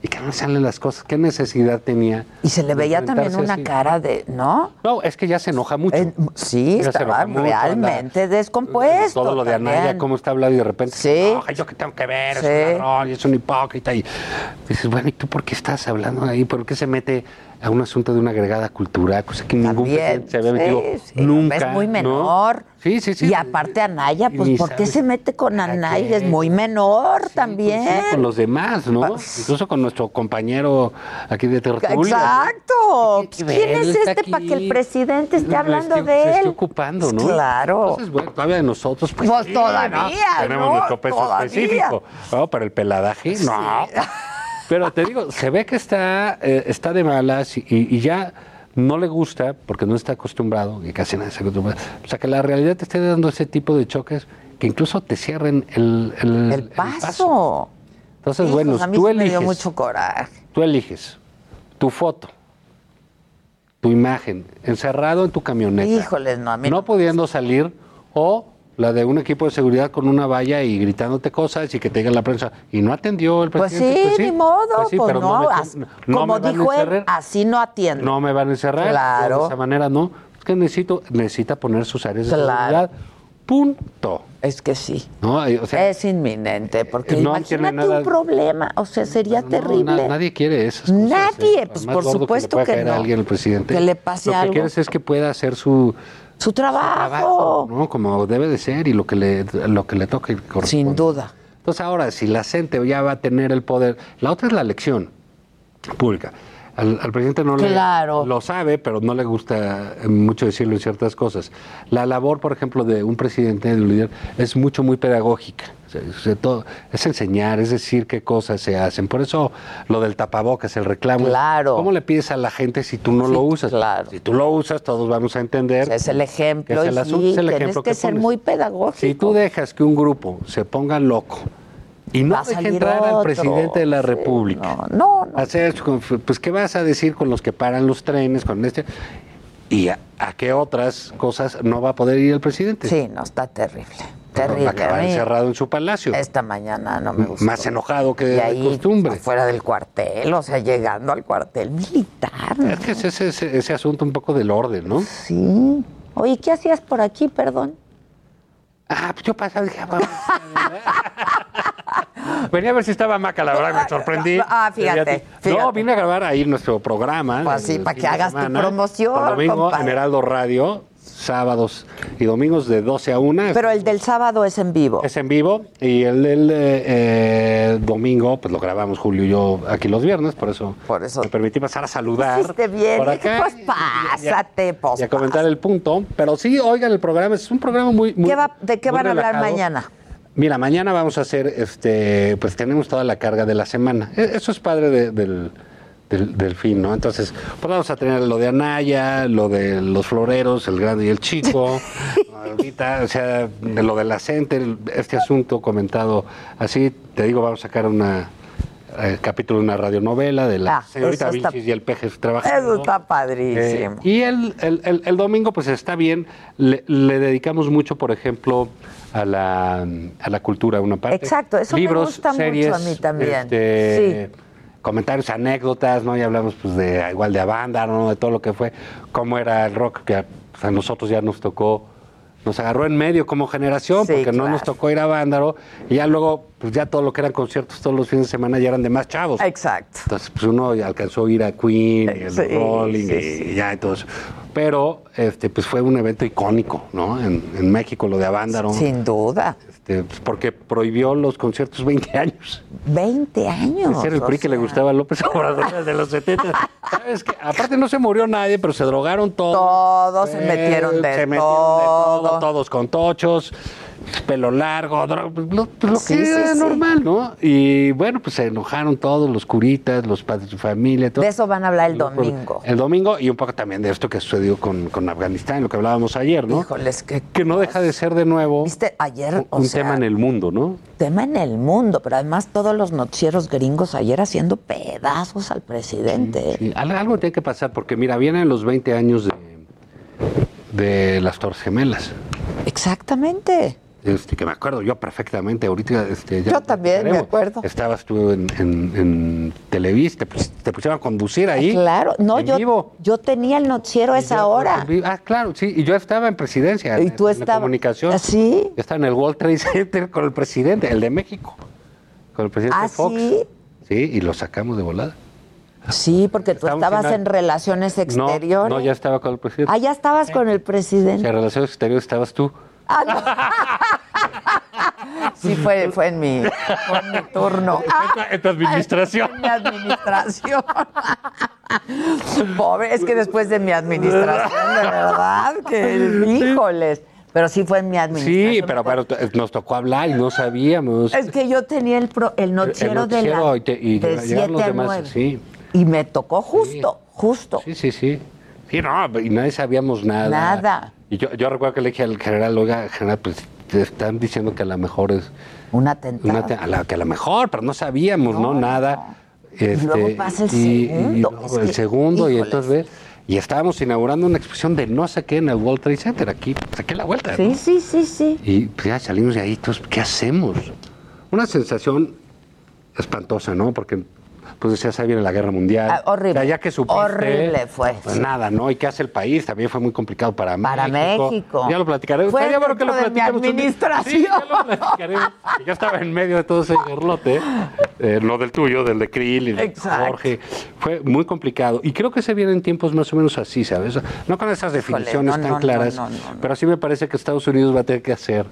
y que no salen las cosas. ¿Qué necesidad tenía? Y se le veía también una así? cara de, ¿no? No, es que ya se enoja mucho. sí, Ya estaba mucho, realmente descompuesto. Todo lo de Anaya, cómo está hablando y de repente, Sí. "No, yo qué tengo que ver, Sí. es un ladrón es un hipócrita. Y dices, bueno, ¿y tú por qué estás hablando ahí? ¿Por qué se mete a un asunto de una agregada cultural? Cosa que ningún También, presidente se había metido sí, sí, nunca. Es muy ¿no? menor. Sí, sí, sí. Y aparte Anaya, pues ¿por qué se mete con Anaya? Es muy menor también. Sí, con los demás, ¿no? Incluso con nuestro compañero aquí de tertulia. Exacto. que ¿Quién es este para que el presidente esté hablando de se él? estoy ocupando, ¿no? Claro. Entonces, bueno, todavía de nosotros, pues, Pues todavía, ¿no? Tenemos ¿no? nuestro peso Todavía. específico. No, para el peladaje, no. Pero te digo, se ve que está, eh, está de malas y, y ya no le gusta, porque no está acostumbrado, y casi nadie se acostumbra, o sea, que la realidad te esté dando ese tipo de choques que incluso te cierren el, el, el paso. Entonces, Hijos, bueno, a mí tú sí me eliges. dio mucho coraje. Tú eliges tu foto, tu imagen, encerrado en tu camioneta. Híjoles, no, a mí no pudiendo salir o la de un equipo de seguridad con una valla y gritándote cosas y que te diga la prensa y no atendió el Pues presidente. sí, ni modo, pues, sí, pero no, me- as- no como me dijo él, así no atiende. no me van a encerrar. Claro. De esa manera no. Es que necesito, necesita poner sus áreas de seguridad. Punto. Es que sí. ¿No? O sea, es inminente, porque no imagínate nada- un problema, o sea, sería no, terrible. na- nadie quiere cosas. Nadie, ¿eh? pues, por supuesto que, le que a no. alguien el presidente. Que le pase Lo que algo. quieres es que pueda hacer su su trabajo, ¿no? Como debe de ser y lo que le lo que le toca corresponde. Sin duda. Entonces ahora, si la gente ya va a tener el poder, la otra es la elección pública. Al, presidente no claro. le lo sabe, pero no le gusta eh, mucho decirlo en ciertas cosas. La labor, por ejemplo, de un presidente, de un líder, es mucho, muy pedagógica. todo, es enseñar, es decir qué cosas se hacen. Por eso lo del tapabocas, el reclamo. Claro. ¿Cómo le pides a la gente si tú no lo usas? Claro. Si tú lo usas, todos vamos a entender. es el ejemplo. Es el, y es el tienes que, ser muy pedagógico. Si tú dejas que un grupo se ponga loco y no deja entrar al presidente de la República. No, no. Hacer, pues, ¿qué vas a decir con los que paran los trenes, con este? ¿Y a, qué otras cosas no va a poder ir el presidente? Sí, no, está terrible. Terrible. Acabar encerrado en su palacio. Esta mañana no me gustó. Más enojado que de ahí, costumbre. Fuera del cuartel, o sea, llegando al cuartel militar. Es que es ese, ese asunto un poco del orden, ¿no? Sí. Oye, ¿qué hacías por aquí, perdón? Ah, pues yo pasaba y dije, Venía a ver si estaba Maca, la verdad, me sorprendí. Ah, fíjate, No, vine a grabar ahí nuestro programa. Pues sí, para que hagas tu promoción. Domingo en Heraldo Radio sábados y domingos de 12 a 1. Pero el del sábado es en vivo. Es en vivo y el del eh, domingo, pues lo grabamos Julio y yo aquí los viernes, por eso, por eso. me permití pasar a saludar. Hiciste bien, por acá, pues pásate, y, a comentar el punto. Pero sí, oigan, el programa es un programa muy... muy ¿De qué van a hablar mañana? Mira, mañana vamos a hacer, este, pues tenemos toda la carga de la semana. E, eso es padre del del, fin, ¿no? Entonces, pues vamos a tener lo de Anaya, lo de los floreros, el grande y el chico, ahorita, o sea, de lo de la Center, este asunto comentado así, te digo, vamos a sacar una eh, capítulo de una radionovela de la ah, señorita Vilchis y el peje trabajando. Eso está padrísimo. Eh, y el, el, el, domingo, pues está bien, le, dedicamos mucho, por ejemplo, a la, a la cultura, una parte. Exacto, eso Libros, me gusta series, mucho a mí también. Este, sí comentarios, anécdotas, ¿no? Y hablamos pues de igual de banda, ¿no? De todo lo que fue, cómo era el rock, que a nosotros ya nos tocó, nos agarró en medio como generación, porque no nos tocó ir a Vándaro, y ya luego, pues ya todo lo que eran conciertos todos los fines de semana ya eran de más chavos. Exacto. Entonces, pues uno alcanzó a ir a Queen, y el Rolling, y, ya, y todo eso. Pero, este, pues fue un evento icónico, ¿no? En, en México, lo de Avándaro. Sin duda. Este, pues, porque prohibió los conciertos 20 años. 20 años. Era el PRI que le gustaba a López Obrador desde los 70. ¿Sabes qué? Aparte no se murió nadie, pero se drogaron todos. Todos se metieron de Se metieron de todo, todos con tochos pelo largo, pues, lo, pues, que era normal, ¿no? Y bueno, pues se enojaron todos, los curitas, los padres de su familia. Todo. De eso van a hablar el domingo. El domingo y un poco también de esto que sucedió con, con Afganistán, lo que hablábamos ayer, ¿no? Híjoles, que... Que no deja de ser de nuevo ¿Viste? Ayer, un, tema en el mundo, ¿no? Tema en el mundo, pero además todos los noticieros gringos ayer haciendo pedazos al presidente. Algo tiene que pasar porque, mira, vienen los 20 años de, de las Torres Gemelas. Exactamente. Este, que me acuerdo yo perfectamente, ahorita... Este, yo también me acuerdo. Estabas tú en, en, en Televisa, te, pusieron a conducir ahí. Claro, no, yo, yo tenía el noticiero a esa hora. Ah, claro, sí, y yo estaba en presidencia. Y tú estabas... En comunicación. ¿Sí? Yo estaba en el World Trade Center con el presidente, el de México, con el presidente ¿Ah, Fox. sí? Sí, y lo sacamos de volada. Sí, porque tú estabas en, relaciones exteriores. No, no, ya estaba con el presidente. Ah, ya estabas con el presidente. en relaciones exteriores estabas tú. Ah, sí, fue, fue, en mi, fue en mi turno. En tu administración. En mi administración. Pobre, es que después de mi administración, de verdad, que híjoles. Pero sí fue en mi administración. Sí, pero, pero nos tocó hablar y no sabíamos. Es que yo tenía el, pro, el noticiero, de la y, te, y de 7 a 9. Sí. Y me tocó justo, justo. Sí, sí, sí. Sí, no, y nadie sabíamos nada. Nada. Y yo, yo recuerdo que le dije al general, oiga, general, pues te están diciendo que a lo mejor es... Un atentado. a la, que a lo mejor, pero no sabíamos, ¿no? Nada. Este, y luego pasa el segundo. Y, el segundo, y entonces Y estábamos inaugurando una exposición de no sé qué en el World Trade Center, aquí, saqué la vuelta. Sí, sí, sí, sí. Y pues ya salimos de ahí, entonces, ¿qué hacemos? Una sensación espantosa, ¿no? Porque pues decías, ahí viene la guerra mundial. Ah, horrible. ya que supiste, horrible fue. Pues nada, ¿no? ¿Y qué hace el país? También fue muy complicado para, para México. Ya lo platicaré. Fue bueno que lo administración. Sí, ya lo platicaré. ya estaba en medio de todo ese gerlote. Eh, lo del tuyo, del de Krill y de Jorge. Fue muy complicado. Y creo que se vienen tiempos más o menos así, ¿sabes? No con esas definiciones tan claras, pero sí me parece que Estados Unidos va a tener que hacer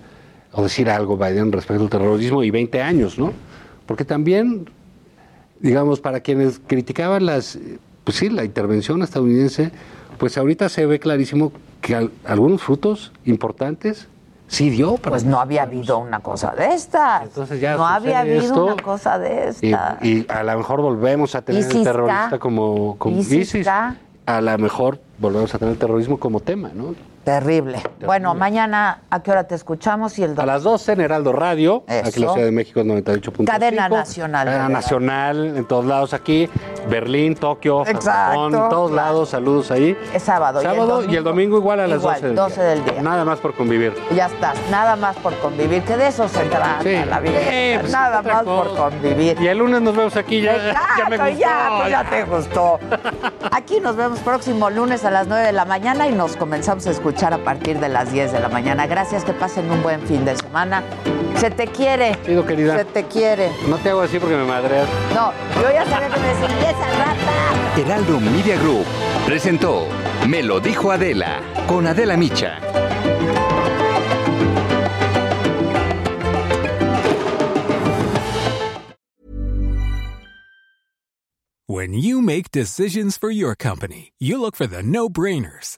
o decir algo, Biden, respecto al terrorismo y 20 años, ¿no? Porque también digamos, para quienes criticaban las pues sí, la intervención estadounidense, pues ahorita se ve clarísimo que algunos frutos importantes sí dio. pues no había habido una cosa de estas. Entonces ya no había habido una cosa de estas. Y, a lo mejor volvemos a tener el terrorista como, como ISIS, a lo mejor volvemos a tener el terrorismo como tema, ¿no? Terrible. Bueno, mañana, ¿a qué hora te escuchamos? Y el A las 12 en Heraldo Radio, aquí en la Ciudad de México 98.5. Cadena nacional. Cadena nacional, en todos lados aquí. Berlín, Tokio, Japón, en todos lados, saludos ahí. Es sábado. Sábado y el domingo, igual a las 12 del 12 del día. Nada más por convivir. Ya estás, nada más por convivir, que de eso se trata la vida. Pues, nada más por convivir. Y el lunes nos vemos aquí ya. ya me gustó. Ya, pues ya te gustó. aquí nos vemos próximo lunes a las 9 de la mañana y nos comenzamos a escuchar a partir de las 10 de la mañana. Gracias, que pasen un buen fin de semana. Se te quiere. Querida. Se te quiere. No te hago así porque me madreas. No, yo ya sabía que me decía esa rata. Heraldo Media Group presentó Me lo dijo Adela con Adela Micha. When you make decisions for your company, you look for the no-brainers.